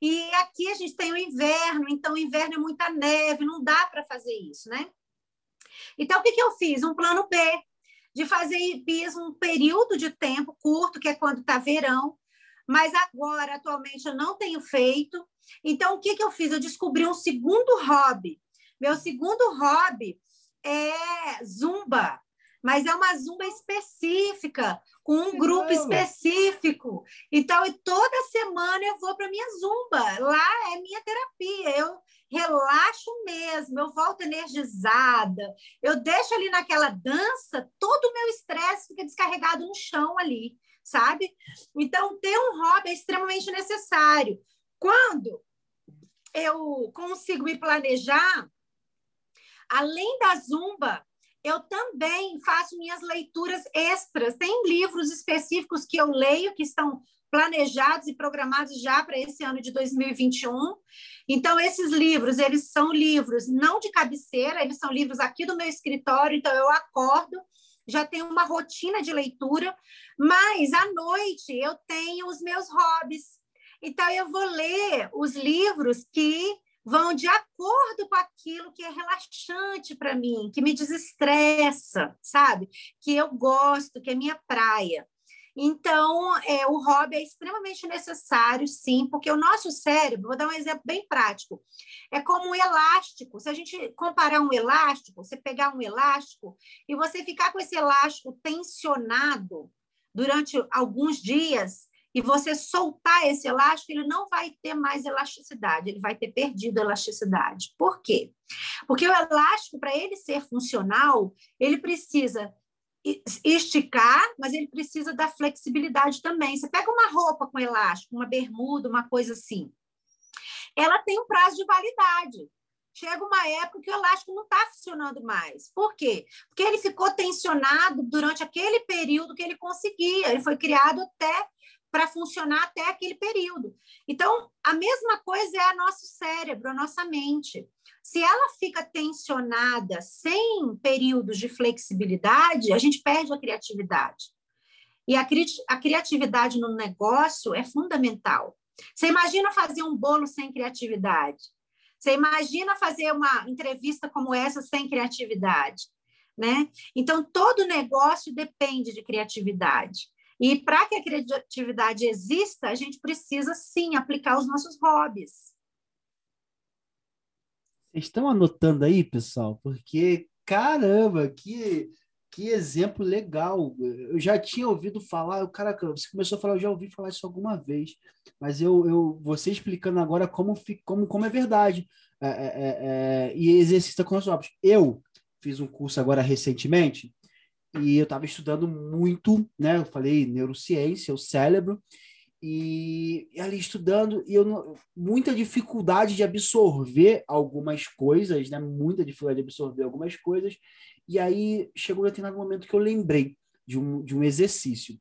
E aqui a gente tem o inverno, então o inverno é muita neve, não dá para fazer isso, né? Então, o que, que eu fiz? Um plano B, de fazer hipismo um período de tempo curto, que é quando está verão, mas agora, atualmente, eu não tenho feito. Então, o que, que eu fiz? Eu descobri um segundo hobby. Meu segundo hobby é zumba, mas é uma zumba específica, com um grupo específico. Então, toda semana eu vou para minha zumba. Lá é minha terapia. Eu relaxo mesmo, eu volto energizada. Eu deixo ali naquela dança, todo o meu estresse fica descarregado no chão ali sabe? Então, ter um hobby é extremamente necessário. Quando eu consigo me planejar, além da zumba, eu também faço minhas leituras extras. Tem livros específicos que eu leio que estão planejados e programados já para esse ano de 2021. Então esses livros, eles são livros não de cabeceira, eles são livros aqui do meu escritório, então eu acordo já tenho uma rotina de leitura, mas à noite eu tenho os meus hobbies. Então eu vou ler os livros que vão de acordo com aquilo que é relaxante para mim, que me desestressa, sabe? Que eu gosto, que é minha praia. Então, é, o hobby é extremamente necessário, sim, porque o nosso cérebro, vou dar um exemplo bem prático, é como um elástico. Se a gente comparar um elástico, você pegar um elástico e você ficar com esse elástico tensionado, durante alguns dias e você soltar esse elástico, ele não vai ter mais elasticidade, ele vai ter perdido elasticidade. Por quê? Porque o elástico, para ele ser funcional, ele precisa esticar, mas ele precisa da flexibilidade também. Você pega uma roupa com elástico, uma bermuda, uma coisa assim. Ela tem um prazo de validade. Chega uma época que o elástico não está funcionando mais. Por quê? Porque ele ficou tensionado durante aquele período que ele conseguia. Ele foi criado até para funcionar até aquele período. Então, a mesma coisa é a nosso cérebro, a nossa mente. Se ela fica tensionada sem períodos de flexibilidade, a gente perde a criatividade. E a, cri a criatividade no negócio é fundamental. Você imagina fazer um bolo sem criatividade? Você imagina fazer uma entrevista como essa sem criatividade? Né? Então, todo negócio depende de criatividade. E para que a criatividade exista, a gente precisa sim aplicar os nossos hobbies. Vocês estão anotando aí, pessoal? Porque, caramba, que, que exemplo legal. Eu já tinha ouvido falar, o cara, você começou a falar, eu já ouvi falar isso alguma vez, mas eu, eu você explicando agora como, como, como é verdade. É, é, é, é e exercita com os próprios. Eu fiz um curso agora recentemente e eu estava estudando muito, né? Eu falei neurociência, o cérebro, e, e ali estudando, e eu muita dificuldade de absorver algumas coisas, né? Muita dificuldade de absorver algumas coisas, e aí chegou um momento que eu lembrei de um, de um exercício.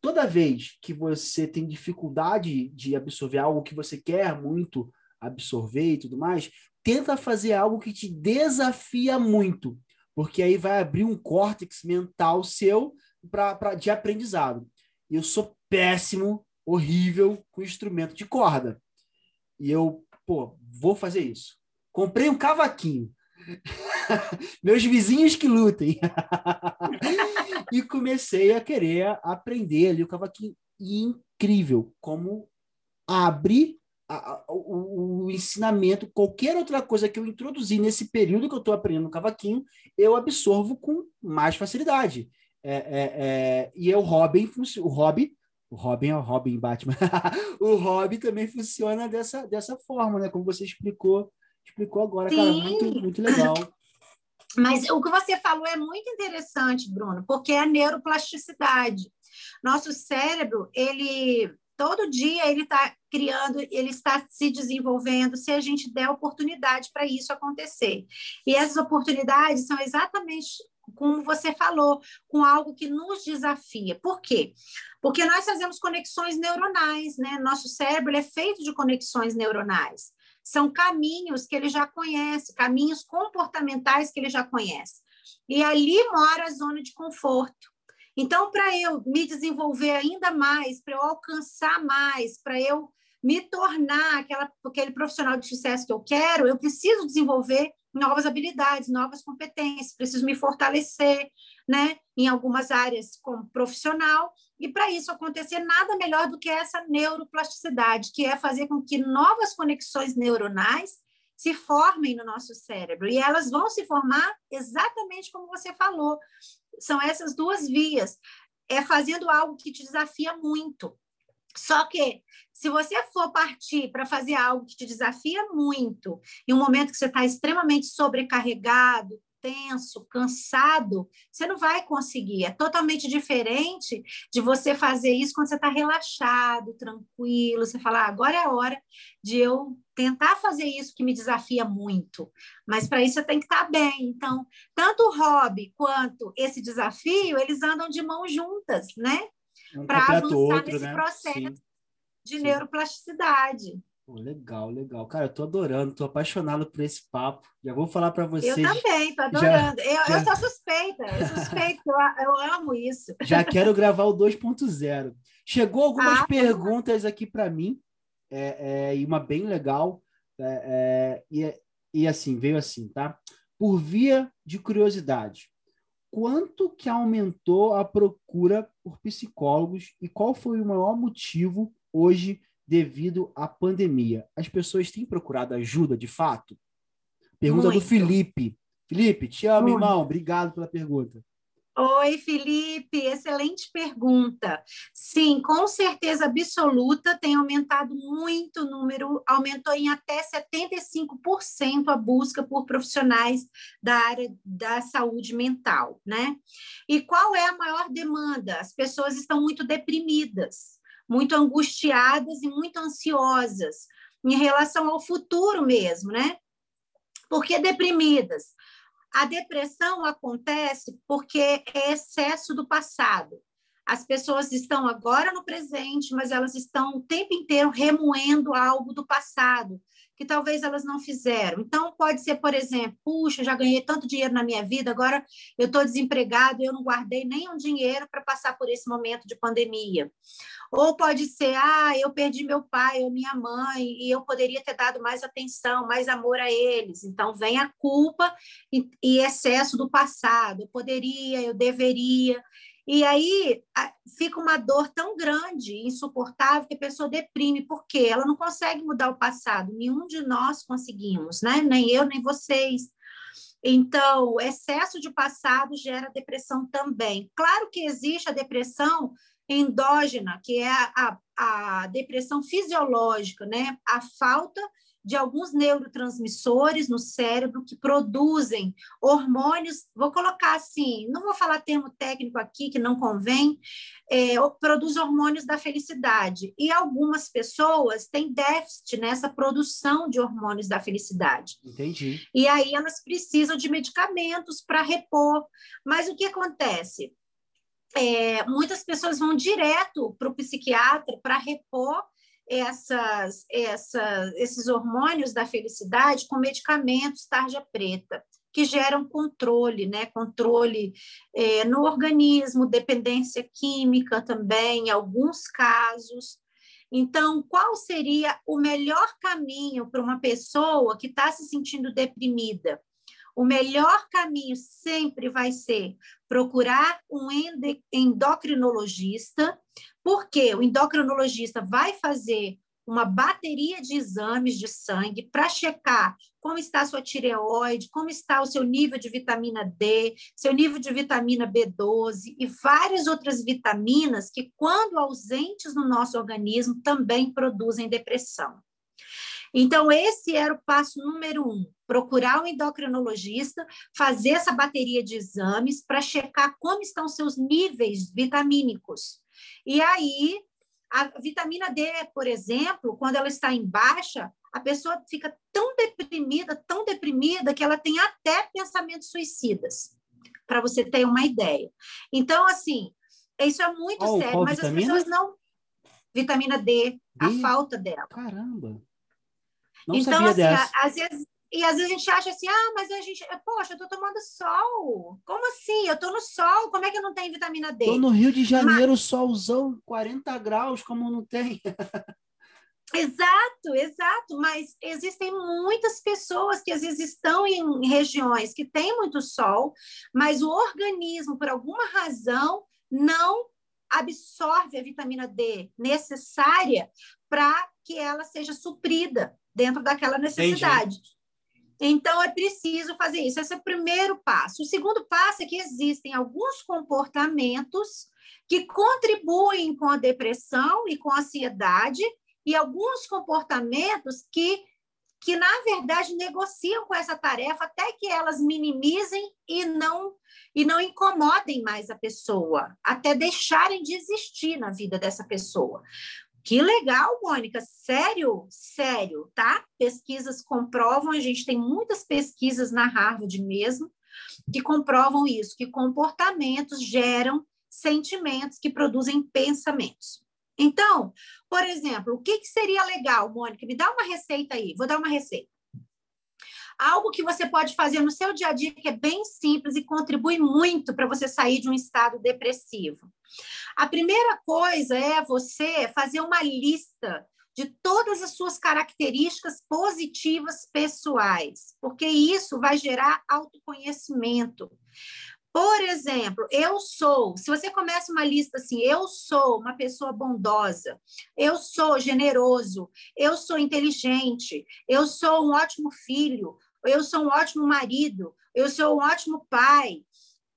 Toda vez que você tem dificuldade de absorver algo que você quer muito absorver e tudo mais, tenta fazer algo que te desafia muito porque aí vai abrir um córtex mental seu pra, de aprendizado. Eu sou péssimo, horrível com instrumento de corda. E eu, pô, vou fazer isso. Comprei um cavaquinho. Meus vizinhos que lutem. e comecei a querer aprender ali o cavaquinho. E incrível como abre a, o, o, ensinamento, qualquer outra coisa que eu introduzi nesse período que eu estou aprendendo cavaquinho, eu absorvo com mais facilidade. É, é, é, e é o Robin, o Hobby, o Robin é o Robin Batman, o Hobby também funciona dessa, dessa forma, né? Como você explicou, explicou agora, Sim. cara, muito, muito legal. Mas o que você falou é muito interessante, Bruno, porque é a neuroplasticidade. Nosso cérebro, ele todo dia ele está criando, ele está se desenvolvendo, se a gente der oportunidade para isso acontecer. E essas oportunidades são exatamente como você falou, com algo que nos desafia. Por quê? Porque nós fazemos conexões neuronais, né? Nosso cérebro é feito de conexões neuronais. São caminhos que ele já conhece, caminhos comportamentais que ele já conhece. E ali mora a zona de conforto. Então, para eu me desenvolver ainda mais, para eu alcançar mais, para eu me tornar aquela, aquele profissional de sucesso que eu quero, eu preciso desenvolver novas habilidades, novas competências, preciso me fortalecer, né, em algumas áreas como profissional, e para isso acontecer nada melhor do que essa neuroplasticidade, que é fazer com que novas conexões neuronais se formem no nosso cérebro, e elas vão se formar exatamente como você falou, são essas duas vias. É fazendo algo que te desafia muito. Só que, se você for partir para fazer algo que te desafia muito, em um momento que você está extremamente sobrecarregado, tenso, cansado, você não vai conseguir. É totalmente diferente de você fazer isso quando você está relaxado, tranquilo. Você fala, ah, agora é a hora de eu tentar fazer isso que me desafia muito. Mas para isso você tem que estar tá bem. Então, tanto o hobby quanto esse desafio, eles andam de mãos juntas, né? Um para avançar outro, nesse né? processo Sim. De Sim. neuroplasticidade. Pô, legal, legal. Cara, eu tô adorando, tô apaixonado por esse papo. Já vou falar para vocês. Eu também, tô adorando. Já, eu, já... eu sou suspeita, eu suspeito, eu, eu amo isso. Já quero gravar o 2.0. Chegou algumas ah, perguntas aqui para mim, é, é, e uma bem legal. É, é, e, e assim, veio assim, tá? Por via de curiosidade, quanto que aumentou a procura por psicólogos e qual foi o maior motivo hoje devido à pandemia. As pessoas têm procurado ajuda de fato? Pergunta Muito. do Felipe. Felipe, te amo, Muito. irmão. Obrigado pela pergunta. Oi, Felipe, excelente pergunta. Sim, com certeza absoluta tem aumentado muito o número, aumentou em até 75% a busca por profissionais da área da saúde mental, né? E qual é a maior demanda? As pessoas estão muito deprimidas, muito angustiadas e muito ansiosas em relação ao futuro mesmo, né? Por que deprimidas? A depressão acontece porque é excesso do passado. As pessoas estão agora no presente, mas elas estão o tempo inteiro remoendo algo do passado que talvez elas não fizeram. Então, pode ser, por exemplo, puxa, já ganhei tanto dinheiro na minha vida, agora eu estou desempregado e eu não guardei nenhum dinheiro para passar por esse momento de pandemia. Ou pode ser, ah, eu perdi meu pai ou minha mãe e eu poderia ter dado mais atenção, mais amor a eles. Então, vem a culpa e, e excesso do passado. Eu poderia, eu deveria. E aí fica uma dor tão grande, insuportável, que a pessoa deprime, porque ela não consegue mudar o passado. Nenhum de nós conseguimos, né? Nem eu, nem vocês. Então, excesso de passado gera depressão também. Claro que existe a depressão endógena, que é a, a, a depressão fisiológica, né? A falta de alguns neurotransmissores no cérebro que produzem hormônios, vou colocar assim, não vou falar termo técnico aqui que não convém, é, produz hormônios da felicidade. E algumas pessoas têm déficit nessa produção de hormônios da felicidade. Entendi. E aí elas precisam de medicamentos para repor. Mas o que acontece? É, muitas pessoas vão direto para o psiquiatra para repor essas, essas, esses hormônios da felicidade com medicamentos tarja preta, que geram controle, né? Controle é, no organismo, dependência química também, em alguns casos. Então, qual seria o melhor caminho para uma pessoa que está se sentindo deprimida? O melhor caminho sempre vai ser procurar um endocrinologista, porque o endocrinologista vai fazer uma bateria de exames de sangue para checar como está a sua tireoide, como está o seu nível de vitamina D, seu nível de vitamina B12 e várias outras vitaminas que, quando ausentes no nosso organismo, também produzem depressão. Então, esse era o passo número um: procurar um endocrinologista, fazer essa bateria de exames para checar como estão seus níveis vitamínicos. E aí, a vitamina D, por exemplo, quando ela está em baixa, a pessoa fica tão deprimida, tão deprimida, que ela tem até pensamentos suicidas, para você ter uma ideia. Então, assim, isso é muito oh, sério, mas vitamina? as pessoas não. Vitamina D, D, a falta dela. Caramba! Não então, assim, às vezes e às vezes a gente acha assim, ah, mas a gente, poxa, eu tô tomando sol. Como assim? Eu tô no sol, como é que não tem vitamina D? Tô no Rio de Janeiro, mas... solzão, 40 graus, como não tem? Exato, exato, mas existem muitas pessoas que às vezes estão em regiões que têm muito sol, mas o organismo, por alguma razão, não absorve a vitamina D necessária para que ela seja suprida dentro daquela necessidade. Entendi. Então, é preciso fazer isso. Esse é o primeiro passo. O segundo passo é que existem alguns comportamentos que contribuem com a depressão e com a ansiedade, e alguns comportamentos que, que na verdade, negociam com essa tarefa até que elas minimizem e não, e não incomodem mais a pessoa, até deixarem de existir na vida dessa pessoa. Que legal, Mônica. Sério? Sério, tá? Pesquisas comprovam, a gente tem muitas pesquisas na Harvard mesmo, que comprovam isso, que comportamentos geram sentimentos que produzem pensamentos. Então, por exemplo, o que, que seria legal, Mônica? Me dá uma receita aí, vou dar uma receita. Algo que você pode fazer no seu dia a dia que é bem simples e contribui muito para você sair de um estado depressivo. A primeira coisa é você fazer uma lista de todas as suas características positivas pessoais, porque isso vai gerar autoconhecimento. Por exemplo, eu sou, se você começa uma lista assim, eu sou uma pessoa bondosa, eu sou generoso, eu sou inteligente, eu sou um ótimo filho, eu sou um ótimo marido, eu sou um ótimo pai,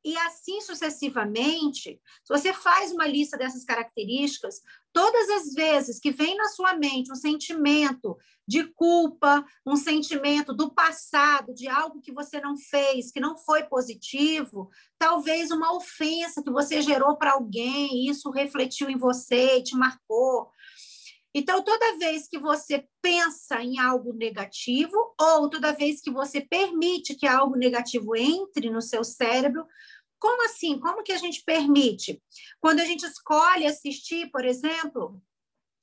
e assim sucessivamente, se você faz uma lista dessas características, todas as vezes que vem na sua mente um sentimento de culpa, um sentimento do passado, de algo que você não fez, que não foi positivo, talvez uma ofensa que você gerou para alguém, isso refletiu em você e te marcou. Então, toda vez que você pensa em algo negativo, ou toda vez que você permite que algo negativo entre no seu cérebro, como assim? Como que a gente permite? Quando a gente escolhe assistir, por exemplo,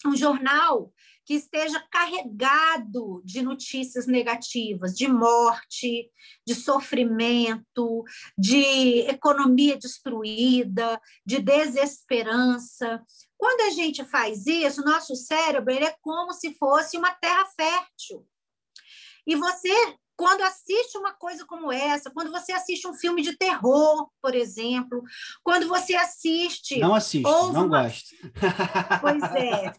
um jornal que esteja carregado de notícias negativas, de morte, de sofrimento, de economia destruída, de desesperança. Quando a gente faz isso, nosso cérebro ele é como se fosse uma terra fértil. E você quando assiste uma coisa como essa, quando você assiste um filme de terror, por exemplo, quando você assiste. Não assiste, não uma... gosto. Pois é.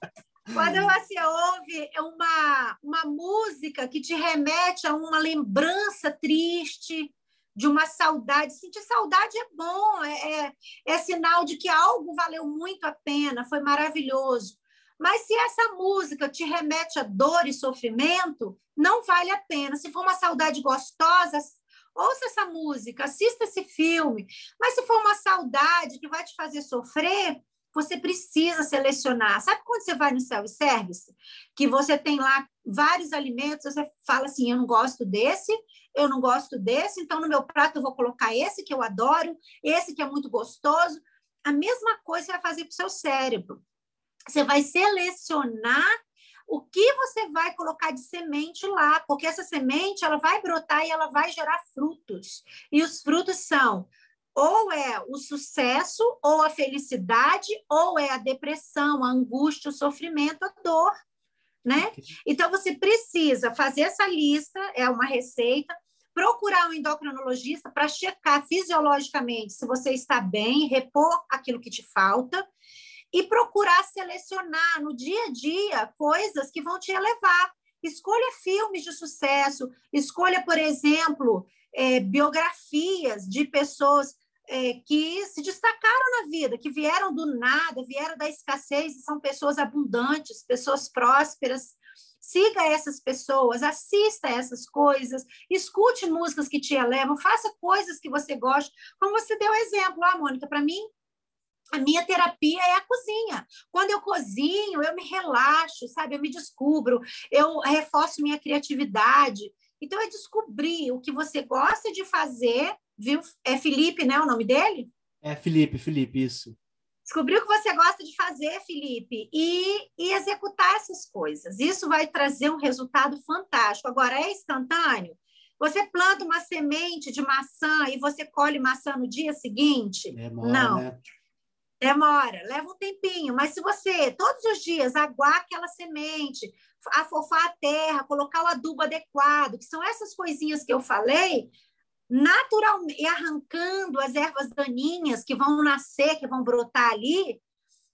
Quando você ouve uma, uma música que te remete a uma lembrança triste, de uma saudade. Sentir saudade é bom, é, é, é sinal de que algo valeu muito a pena, foi maravilhoso. Mas se essa música te remete a dor e sofrimento, não vale a pena. Se for uma saudade gostosa, ouça essa música, assista esse filme. Mas se for uma saudade que vai te fazer sofrer, você precisa selecionar. Sabe quando você vai no self-service? Que você tem lá vários alimentos, você fala assim: eu não gosto desse, eu não gosto desse, então no meu prato eu vou colocar esse que eu adoro, esse que é muito gostoso. A mesma coisa você vai fazer para o seu cérebro. Você vai selecionar o que você vai colocar de semente lá, porque essa semente ela vai brotar e ela vai gerar frutos. E os frutos são ou é o sucesso, ou a felicidade, ou é a depressão, a angústia, o sofrimento, a dor, né? Então você precisa fazer essa lista, é uma receita, procurar um endocrinologista para checar fisiologicamente se você está bem, repor aquilo que te falta e procurar selecionar no dia a dia coisas que vão te elevar. Escolha filmes de sucesso, escolha, por exemplo, é, biografias de pessoas é, que se destacaram na vida, que vieram do nada, vieram da escassez e são pessoas abundantes, pessoas prósperas. Siga essas pessoas, assista essas coisas, escute músicas que te elevam, faça coisas que você gosta. Como você deu exemplo, ah, Mônica, para mim, a minha terapia é a cozinha. Quando eu cozinho, eu me relaxo, sabe? Eu me descubro, eu reforço minha criatividade. Então, é descobrir o que você gosta de fazer, viu? É Felipe, né? O nome dele? É Felipe, Felipe, isso. Descobrir o que você gosta de fazer, Felipe, e, e executar essas coisas. Isso vai trazer um resultado fantástico. Agora, é instantâneo? Você planta uma semente de maçã e você colhe maçã no dia seguinte? Demora, Não. Né? Demora, leva um tempinho, mas se você todos os dias aguar aquela semente, afofar a terra, colocar o adubo adequado, que são essas coisinhas que eu falei, naturalmente, arrancando as ervas daninhas que vão nascer, que vão brotar ali,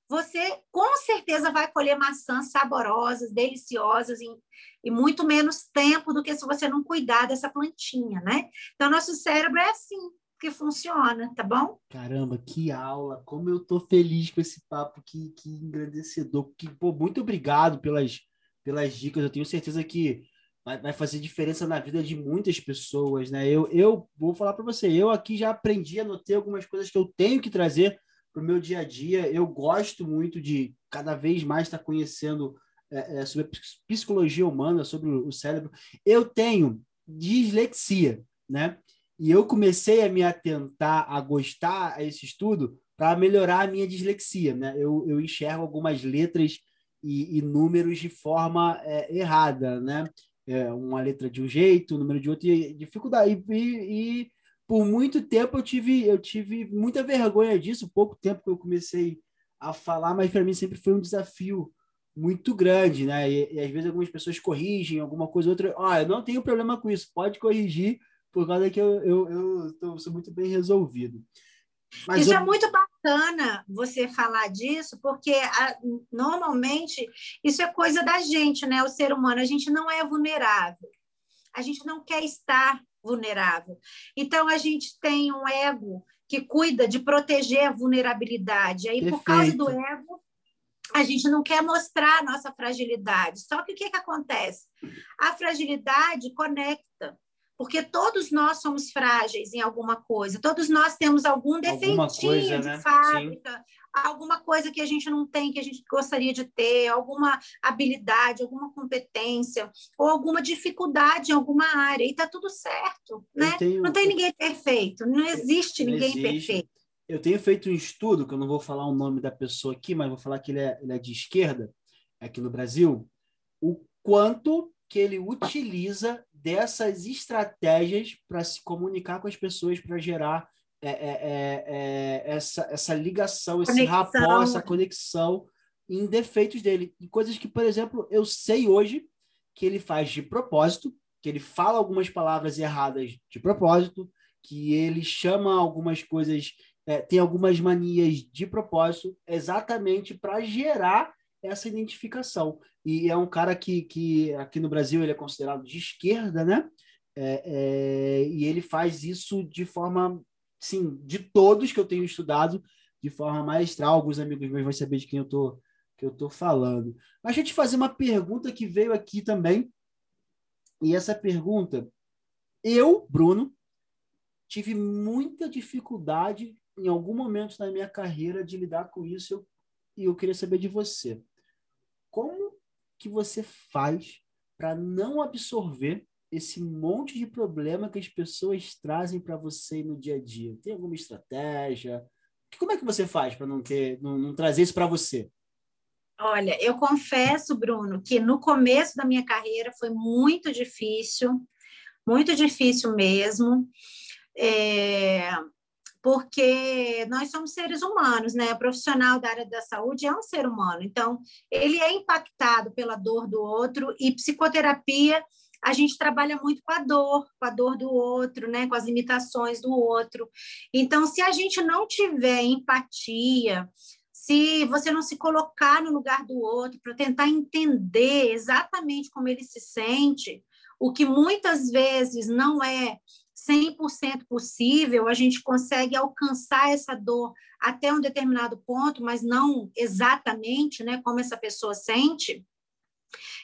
você com certeza vai colher maçãs saborosas, deliciosas em, em muito menos tempo do que se você não cuidar dessa plantinha, né? Então, nosso cérebro é assim que funciona, tá bom? Caramba, que aula! Como eu tô feliz com esse papo, que, que engrandecedor. Que, pô, muito obrigado pelas, pelas dicas. Eu tenho certeza que vai, vai fazer diferença na vida de muitas pessoas, né? Eu, eu vou falar para você, eu aqui já aprendi, anotei algumas coisas que eu tenho que trazer para o meu dia a dia. Eu gosto muito de cada vez mais estar conhecendo é, é, sobre psicologia humana, sobre o cérebro. Eu tenho dislexia, né? E eu comecei a me atentar, a gostar a esse estudo para melhorar a minha dislexia. Né? Eu, eu enxergo algumas letras e, e números de forma é, errada. Né? É, uma letra de um jeito, um número de outro, e dificuldade. E, e, e, por muito tempo eu tive, eu tive muita vergonha disso, pouco tempo que eu comecei a falar, mas para mim sempre foi um desafio muito grande, né? E, e, às vezes algumas pessoas corrigem alguma coisa outra. Oh, eu não tenho problema com isso, pode corrigir, por causa que eu, eu, eu tô, sou muito bem resolvido. Mas Isso eu... é muito bacana você falar disso, porque a, normalmente isso é coisa da gente, né? O ser humano, a gente não é vulnerável. A gente não quer estar vulnerável. Então a gente tem um ego que cuida de proteger a vulnerabilidade. Aí, Perfeito. por causa do ego, a gente não quer mostrar a nossa fragilidade. Só que o que, que acontece? A fragilidade conecta porque todos nós somos frágeis em alguma coisa, todos nós temos algum defeitinho coisa, de né? fábrica, Sim. alguma coisa que a gente não tem, que a gente gostaria de ter, alguma habilidade, alguma competência, ou alguma dificuldade em alguma área, e está tudo certo, né? Tenho... Não tem ninguém perfeito, não existe não ninguém existe. perfeito. Eu tenho feito um estudo, que eu não vou falar o nome da pessoa aqui, mas vou falar que ele é, ele é de esquerda, aqui no Brasil, o quanto que ele utiliza dessas estratégias para se comunicar com as pessoas, para gerar é, é, é, é, essa, essa ligação, esse rapó, essa conexão em defeitos dele. E coisas que, por exemplo, eu sei hoje que ele faz de propósito, que ele fala algumas palavras erradas de propósito, que ele chama algumas coisas, é, tem algumas manias de propósito, exatamente para gerar essa identificação. E é um cara que, que aqui no Brasil ele é considerado de esquerda, né? É, é, e ele faz isso de forma, sim, de todos que eu tenho estudado, de forma maestral. Alguns amigos meus vão saber de quem eu tô, que eu tô falando. Mas a gente fazer uma pergunta que veio aqui também. E essa pergunta, eu, Bruno, tive muita dificuldade em algum momento da minha carreira de lidar com isso. e eu queria saber de você como que você faz para não absorver esse monte de problema que as pessoas trazem para você no dia a dia? Tem alguma estratégia? Como é que você faz para não ter, não, não trazer isso para você? Olha, eu confesso, Bruno, que no começo da minha carreira foi muito difícil, muito difícil mesmo. É, porque nós somos seres humanos, né? O profissional da área da saúde é um ser humano, então ele é impactado pela dor do outro e psicoterapia a gente trabalha muito com a dor, com a dor do outro, né? Com as limitações do outro. Então, se a gente não tiver empatia, se você não se colocar no lugar do outro para tentar entender exatamente como ele se sente, o que muitas vezes não é 100% possível, a gente consegue alcançar essa dor até um determinado ponto, mas não exatamente né, como essa pessoa sente.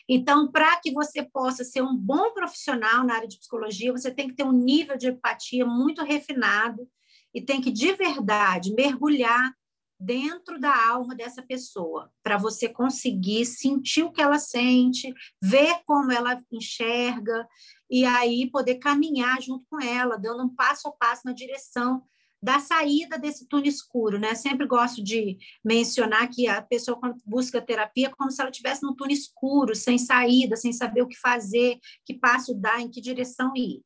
Então, para que você possa ser um bom profissional na área de psicologia, você tem que ter um nível de empatia muito refinado e tem que, de verdade, mergulhar dentro da alma dessa pessoa, para você conseguir sentir o que ela sente, ver como ela enxerga e aí poder caminhar junto com ela, dando um passo a passo na direção da saída desse túnel escuro, né? Sempre gosto de mencionar que a pessoa quando busca terapia é como se ela estivesse num túnel escuro, sem saída, sem saber o que fazer, que passo dar, em que direção ir.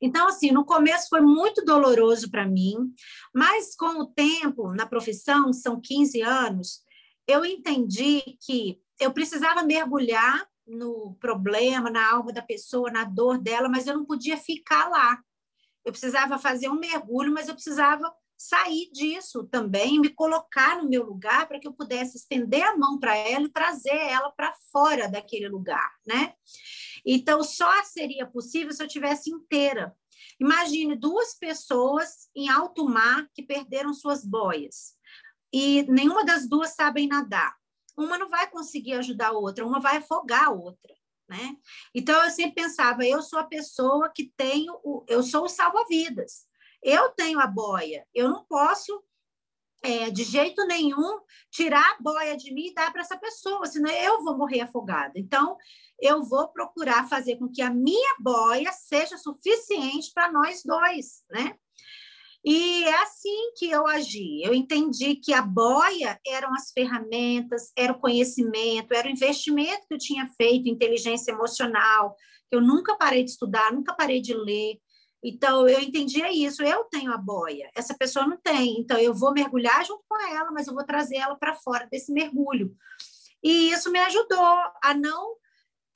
Então, assim, no começo foi muito doloroso para mim, mas com o tempo, na profissão, são 15 anos, eu entendi que eu precisava mergulhar no problema, na alma da pessoa, na dor dela, mas eu não podia ficar lá. Eu precisava fazer um mergulho, mas eu precisava sair disso também, me colocar no meu lugar para que eu pudesse estender a mão para ela e trazer ela para fora daquele lugar, né? Então, só seria possível se eu tivesse inteira. Imagine duas pessoas em alto mar que perderam suas boias e nenhuma das duas sabem nadar. Uma não vai conseguir ajudar a outra, uma vai afogar a outra. Né? Então eu sempre pensava, eu sou a pessoa que tenho, o, eu sou o salva-vidas. Eu tenho a boia, eu não posso é, de jeito nenhum tirar a boia de mim e dar para essa pessoa, senão eu vou morrer afogada. Então, eu vou procurar fazer com que a minha boia seja suficiente para nós dois, né? E é assim que eu agi. Eu entendi que a boia eram as ferramentas, era o conhecimento, era o investimento que eu tinha feito, inteligência emocional, que eu nunca parei de estudar, nunca parei de ler. Então, eu entendia isso. Eu tenho a boia, essa pessoa não tem. Então, eu vou mergulhar junto com ela, mas eu vou trazer ela para fora desse mergulho. E isso me ajudou a não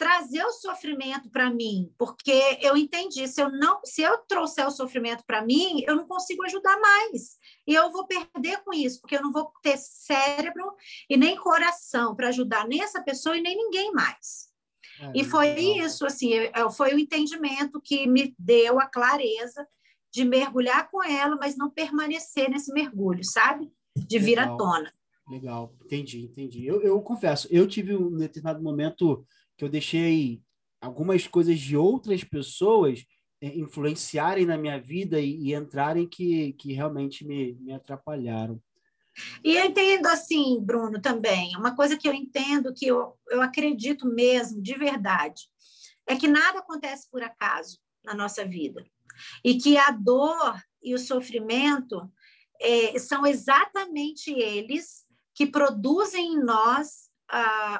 trazer o sofrimento para mim, porque eu entendi, se eu não, se eu trouxer o sofrimento para mim, eu não consigo ajudar mais. E eu vou perder com isso, porque eu não vou ter cérebro e nem coração para ajudar nem essa pessoa e nem ninguém mais. É, e foi isso, assim, foi o entendimento que me deu a clareza de mergulhar com ela, mas não permanecer nesse mergulho, sabe? De vir Legal. à tona. Legal, entendi, entendi. Eu, eu confesso, eu tive um determinado momento que eu deixei algumas coisas de outras pessoas é, influenciarem na minha vida e, e entrarem que, que realmente me, me atrapalharam. E eu entendo assim, Bruno, também, uma coisa que eu entendo, que eu, eu acredito mesmo, de verdade, é que nada acontece por acaso na nossa vida. E que a dor e o sofrimento é, são exatamente eles que produzem em nós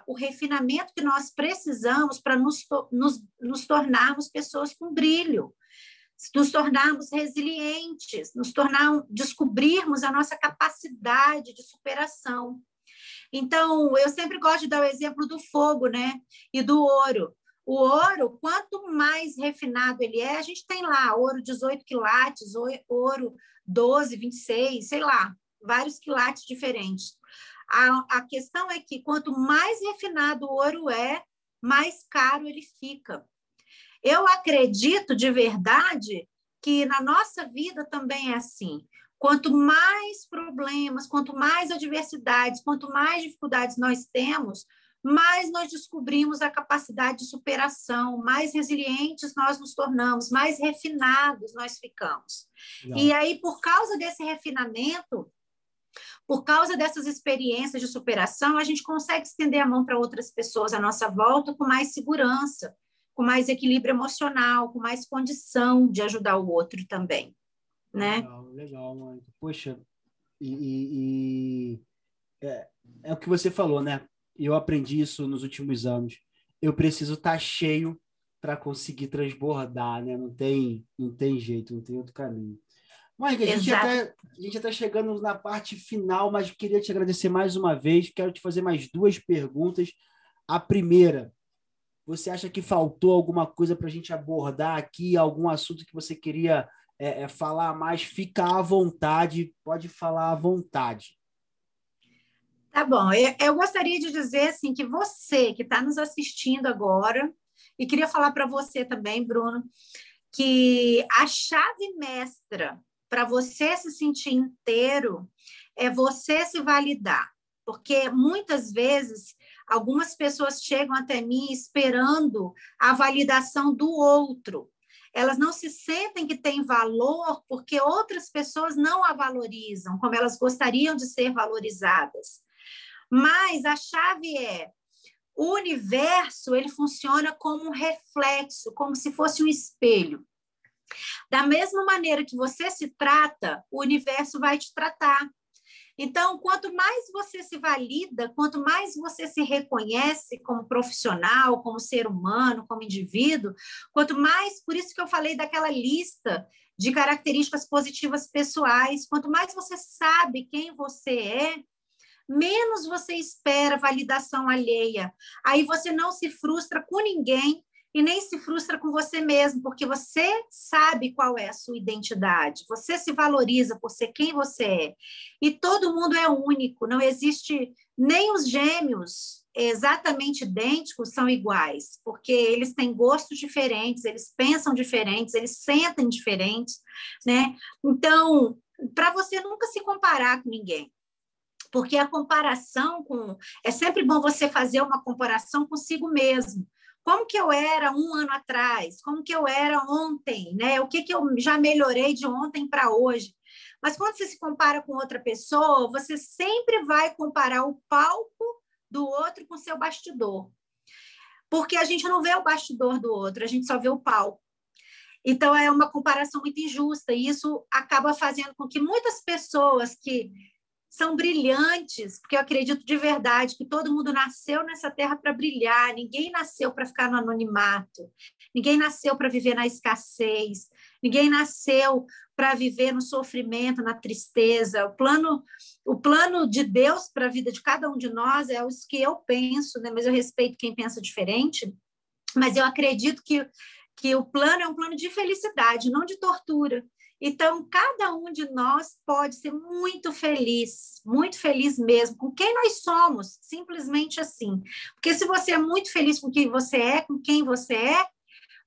o refinamento que nós precisamos para nos, nos, nos tornarmos pessoas com brilho, nos tornarmos resilientes, nos tornar, descobrirmos a nossa capacidade de superação. Então, eu sempre gosto de dar o exemplo do fogo, né? E do ouro. O ouro, quanto mais refinado ele é, a gente tem lá ouro 18 quilates, ouro 12, 26, sei lá, vários quilates diferentes. A, a questão é que quanto mais refinado o ouro é, mais caro ele fica. Eu acredito de verdade que na nossa vida também é assim. Quanto mais problemas, quanto mais adversidades, quanto mais dificuldades nós temos, mais nós descobrimos a capacidade de superação, mais resilientes nós nos tornamos, mais refinados nós ficamos. Não. E aí, por causa desse refinamento, por causa dessas experiências de superação, a gente consegue estender a mão para outras pessoas à nossa volta com mais segurança, com mais equilíbrio emocional, com mais condição de ajudar o outro também, né? Legal, legal, mãe. Poxa, e, e, e é, é, o que você falou, né? Eu aprendi isso nos últimos anos. Eu preciso estar tá cheio para conseguir transbordar, né? Não tem, não tem jeito, não tem outro caminho. Mônica, a gente, já tá, a gente já está chegando na parte final, mas queria te agradecer mais uma vez. Quero te fazer mais duas perguntas. A primeira, você acha que faltou alguma coisa para a gente abordar aqui? Algum assunto que você queria é, é, falar mais? Fica à vontade, pode falar à vontade. Tá bom, eu, eu gostaria de dizer assim que você que está nos assistindo agora, e queria falar para você também, Bruno, que a chave mestra para você se sentir inteiro é você se validar. Porque muitas vezes algumas pessoas chegam até mim esperando a validação do outro. Elas não se sentem que têm valor porque outras pessoas não a valorizam como elas gostariam de ser valorizadas. Mas a chave é o universo, ele funciona como um reflexo, como se fosse um espelho. Da mesma maneira que você se trata, o universo vai te tratar. Então, quanto mais você se valida, quanto mais você se reconhece como profissional, como ser humano, como indivíduo, quanto mais, por isso que eu falei daquela lista de características positivas pessoais, quanto mais você sabe quem você é, menos você espera validação alheia. Aí você não se frustra com ninguém e nem se frustra com você mesmo, porque você sabe qual é a sua identidade, você se valoriza por ser quem você é. E todo mundo é único, não existe nem os gêmeos exatamente idênticos são iguais, porque eles têm gostos diferentes, eles pensam diferentes, eles sentem diferentes, né? Então, para você nunca se comparar com ninguém porque a comparação com é sempre bom você fazer uma comparação consigo mesmo como que eu era um ano atrás, como que eu era ontem, né? O que, que eu já melhorei de ontem para hoje. Mas quando você se compara com outra pessoa, você sempre vai comparar o palco do outro com o seu bastidor. Porque a gente não vê o bastidor do outro, a gente só vê o palco. Então, é uma comparação muito injusta, e isso acaba fazendo com que muitas pessoas que são brilhantes, porque eu acredito de verdade que todo mundo nasceu nessa terra para brilhar, ninguém nasceu para ficar no anonimato, ninguém nasceu para viver na escassez, ninguém nasceu para viver no sofrimento, na tristeza. O plano, o plano de Deus para a vida de cada um de nós é os que eu penso, né? mas eu respeito quem pensa diferente, mas eu acredito que, que o plano é um plano de felicidade, não de tortura. Então, cada um de nós pode ser muito feliz, muito feliz mesmo, com quem nós somos, simplesmente assim. Porque se você é muito feliz com quem você é, com quem você é,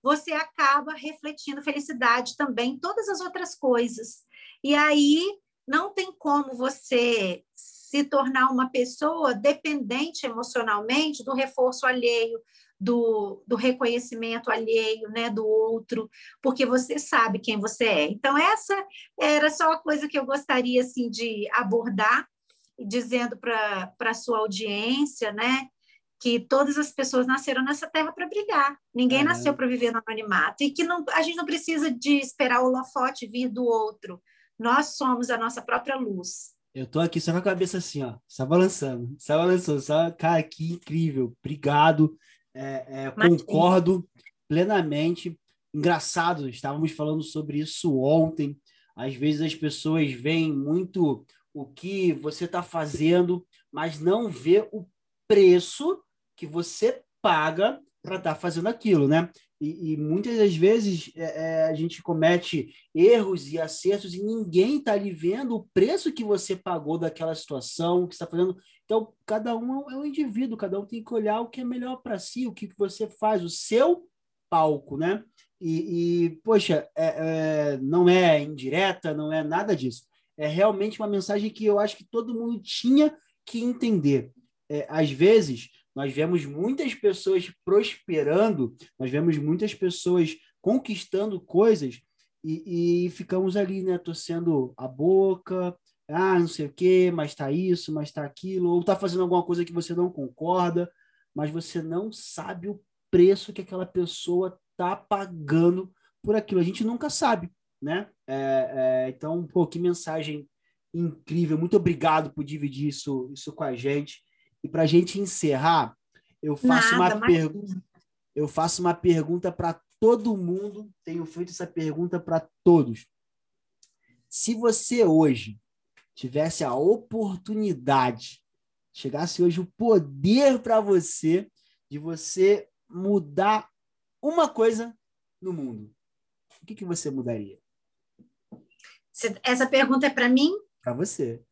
você acaba refletindo felicidade também em todas as outras coisas. E aí não tem como você se tornar uma pessoa dependente emocionalmente do reforço alheio, do, do reconhecimento alheio, né, do outro, porque você sabe quem você é. Então, essa era só a coisa que eu gostaria assim, de abordar, dizendo para a sua audiência, né, que todas as pessoas nasceram nessa terra para brigar. Ninguém uhum. nasceu para viver no anonimato e que não, a gente não precisa de esperar o holofote vir do outro. Nós somos a nossa própria luz. Eu tô aqui só com a cabeça assim, ó, só balançando, só balançando, só, cara, que incrível, obrigado, é, é, concordo plenamente. Engraçado, estávamos falando sobre isso ontem, às vezes as pessoas veem muito o que você está fazendo, mas não vê o preço que você paga para estar tá fazendo aquilo, né? E, e muitas das vezes é, é, a gente comete erros e acertos e ninguém está ali vendo o preço que você pagou daquela situação que está fazendo. Então, cada um é um indivíduo, cada um tem que olhar o que é melhor para si, o que, que você faz, o seu palco, né? E, e poxa, é, é, não é indireta, não é nada disso. É realmente uma mensagem que eu acho que todo mundo tinha que entender. É, às vezes, nós vemos muitas pessoas prosperando, nós vemos muitas pessoas conquistando coisas e, e ficamos ali, né, torcendo a boca, ah, não sei o quê, mas tá isso, mas tá aquilo, ou tá fazendo alguma coisa que você não concorda, mas você não sabe o preço que aquela pessoa tá pagando por aquilo. A gente nunca sabe, né? É, é, então, pô, que mensagem incrível. Muito obrigado por dividir isso, isso com a gente. E para a gente encerrar, eu faço Nada, uma pergunta. Eu faço uma pergunta para todo mundo. Tenho feito essa pergunta para todos. Se você hoje tivesse a oportunidade, chegasse hoje o poder para você de você mudar uma coisa no mundo, o que, que você mudaria? Essa pergunta é para mim? Para você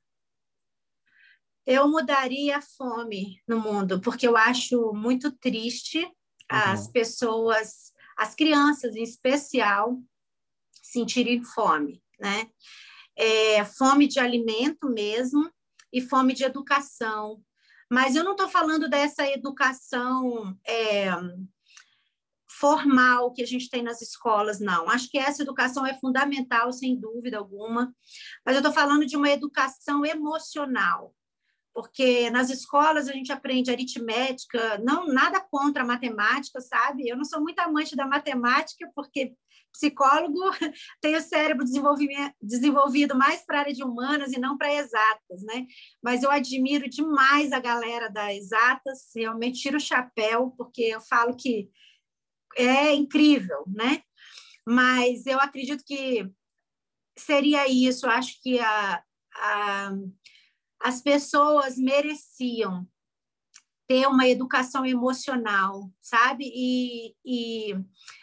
eu mudaria a fome no mundo, porque eu acho muito triste uhum. as pessoas, as crianças em especial, sentirem fome, né? É, fome de alimento mesmo e fome de educação. Mas eu não estou falando dessa educação é, formal que a gente tem nas escolas, não. Acho que essa educação é fundamental, sem dúvida alguma. Mas eu estou falando de uma educação emocional porque nas escolas a gente aprende aritmética, não nada contra a matemática, sabe? Eu não sou muito amante da matemática, porque psicólogo tem o cérebro desenvolvido mais para a área de humanas e não para exatas, né? Mas eu admiro demais a galera das exatas, realmente tiro o chapéu, porque eu falo que é incrível, né? Mas eu acredito que seria isso, acho que a, a as pessoas mereciam ter uma educação emocional, sabe? E, e,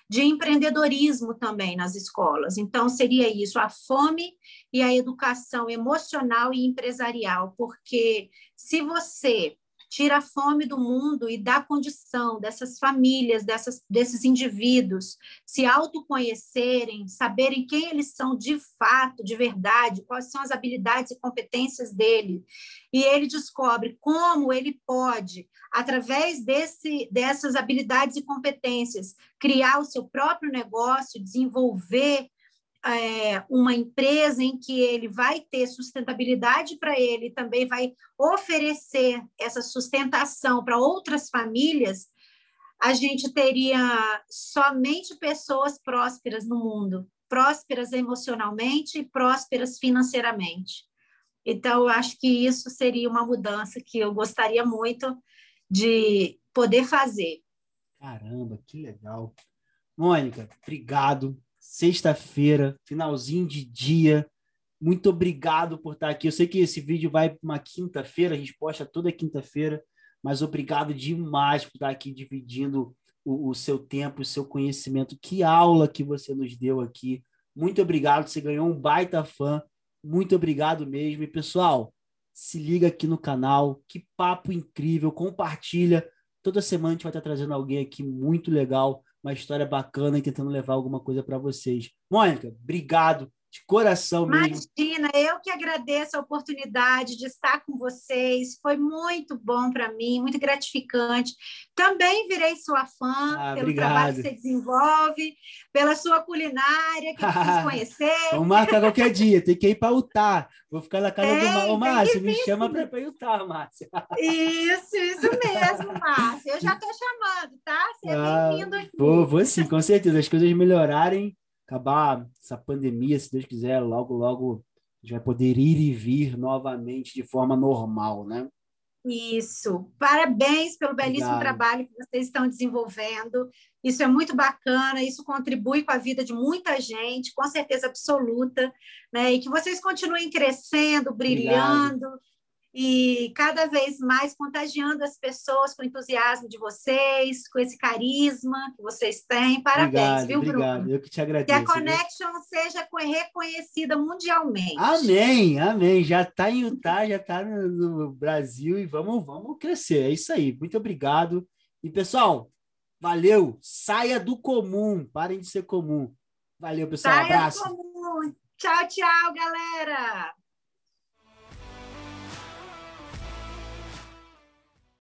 de empreendedorismo também nas escolas. Então, seria isso, a fome e a educação emocional e empresarial, porque se você tira a fome do mundo e dá condição dessas famílias, dessas, desses indivíduos se autoconhecerem, saberem quem eles são de fato, de verdade, quais são as habilidades e competências dele. E ele descobre como ele pode, através desse, dessas habilidades e competências, criar o seu próprio negócio, desenvolver é, uma empresa em que ele vai ter sustentabilidade para ele, também vai oferecer essa sustentação para outras famílias, a gente teria somente pessoas prósperas no mundo, prósperas emocionalmente e prósperas financeiramente. Então, eu acho que isso seria uma mudança que eu gostaria muito de poder fazer. Caramba, que legal. Mônica, obrigado sexta-feira, finalzinho de dia. Muito obrigado por estar aqui. Eu sei que esse vídeo vai para uma quinta-feira, a gente posta toda quinta-feira, mas obrigado demais por estar aqui dividindo o, o, seu tempo, o seu conhecimento. Que aula que você nos deu aqui. Muito obrigado, você ganhou um baita fã. Muito obrigado mesmo. E pessoal, se liga aqui no canal. Que papo incrível. Compartilha. Toda semana a gente vai estar trazendo alguém aqui muito legal uma história bacana e tentando levar alguma coisa para vocês. Mônica, obrigado de coração mesmo. Imagina, eu que agradeço a oportunidade de estar com vocês. Foi muito bom para mim, muito gratificante. Também virei sua fã ah, pelo obrigado. trabalho que você desenvolve, pela sua culinária, que eu quis conhecer. Vamos marcar qualquer dia, tem que ir para Utah. Vou ficar na casa do Ô, Márcio, me chama para ir para Utah, Márcio. Isso, isso mesmo, Márcio. Eu já estou chamando, tá? Você é ah, bem-vindo aqui. Vou, vou sim, com certeza. As coisas melhorarem acabar essa pandemia, se Deus quiser, logo, logo a gente vai poder ir e vir novamente de forma normal, né? Isso. Parabéns pelo belíssimo Obrigado. trabalho que vocês estão desenvolvendo. Isso é muito bacana, isso contribui com a vida de muita gente, com certeza absoluta, né? E que vocês continuem crescendo, brilhando. Obrigado e cada vez mais contagiando as pessoas com o entusiasmo de vocês, com esse carisma que vocês têm. Parabéns, obrigado, viu, obrigado. Bruno? Eu que te agradeço. Que a Connection viu? seja reconhecida mundialmente. Amém, amém. Já está em Utah, já está no, Brasil e vamos, vamos crescer. É isso aí. Muito obrigado. E, pessoal, valeu. Saia do comum. Parem de ser comum. Valeu, pessoal. Saia Abraço. do comum. Tchau, tchau, galera.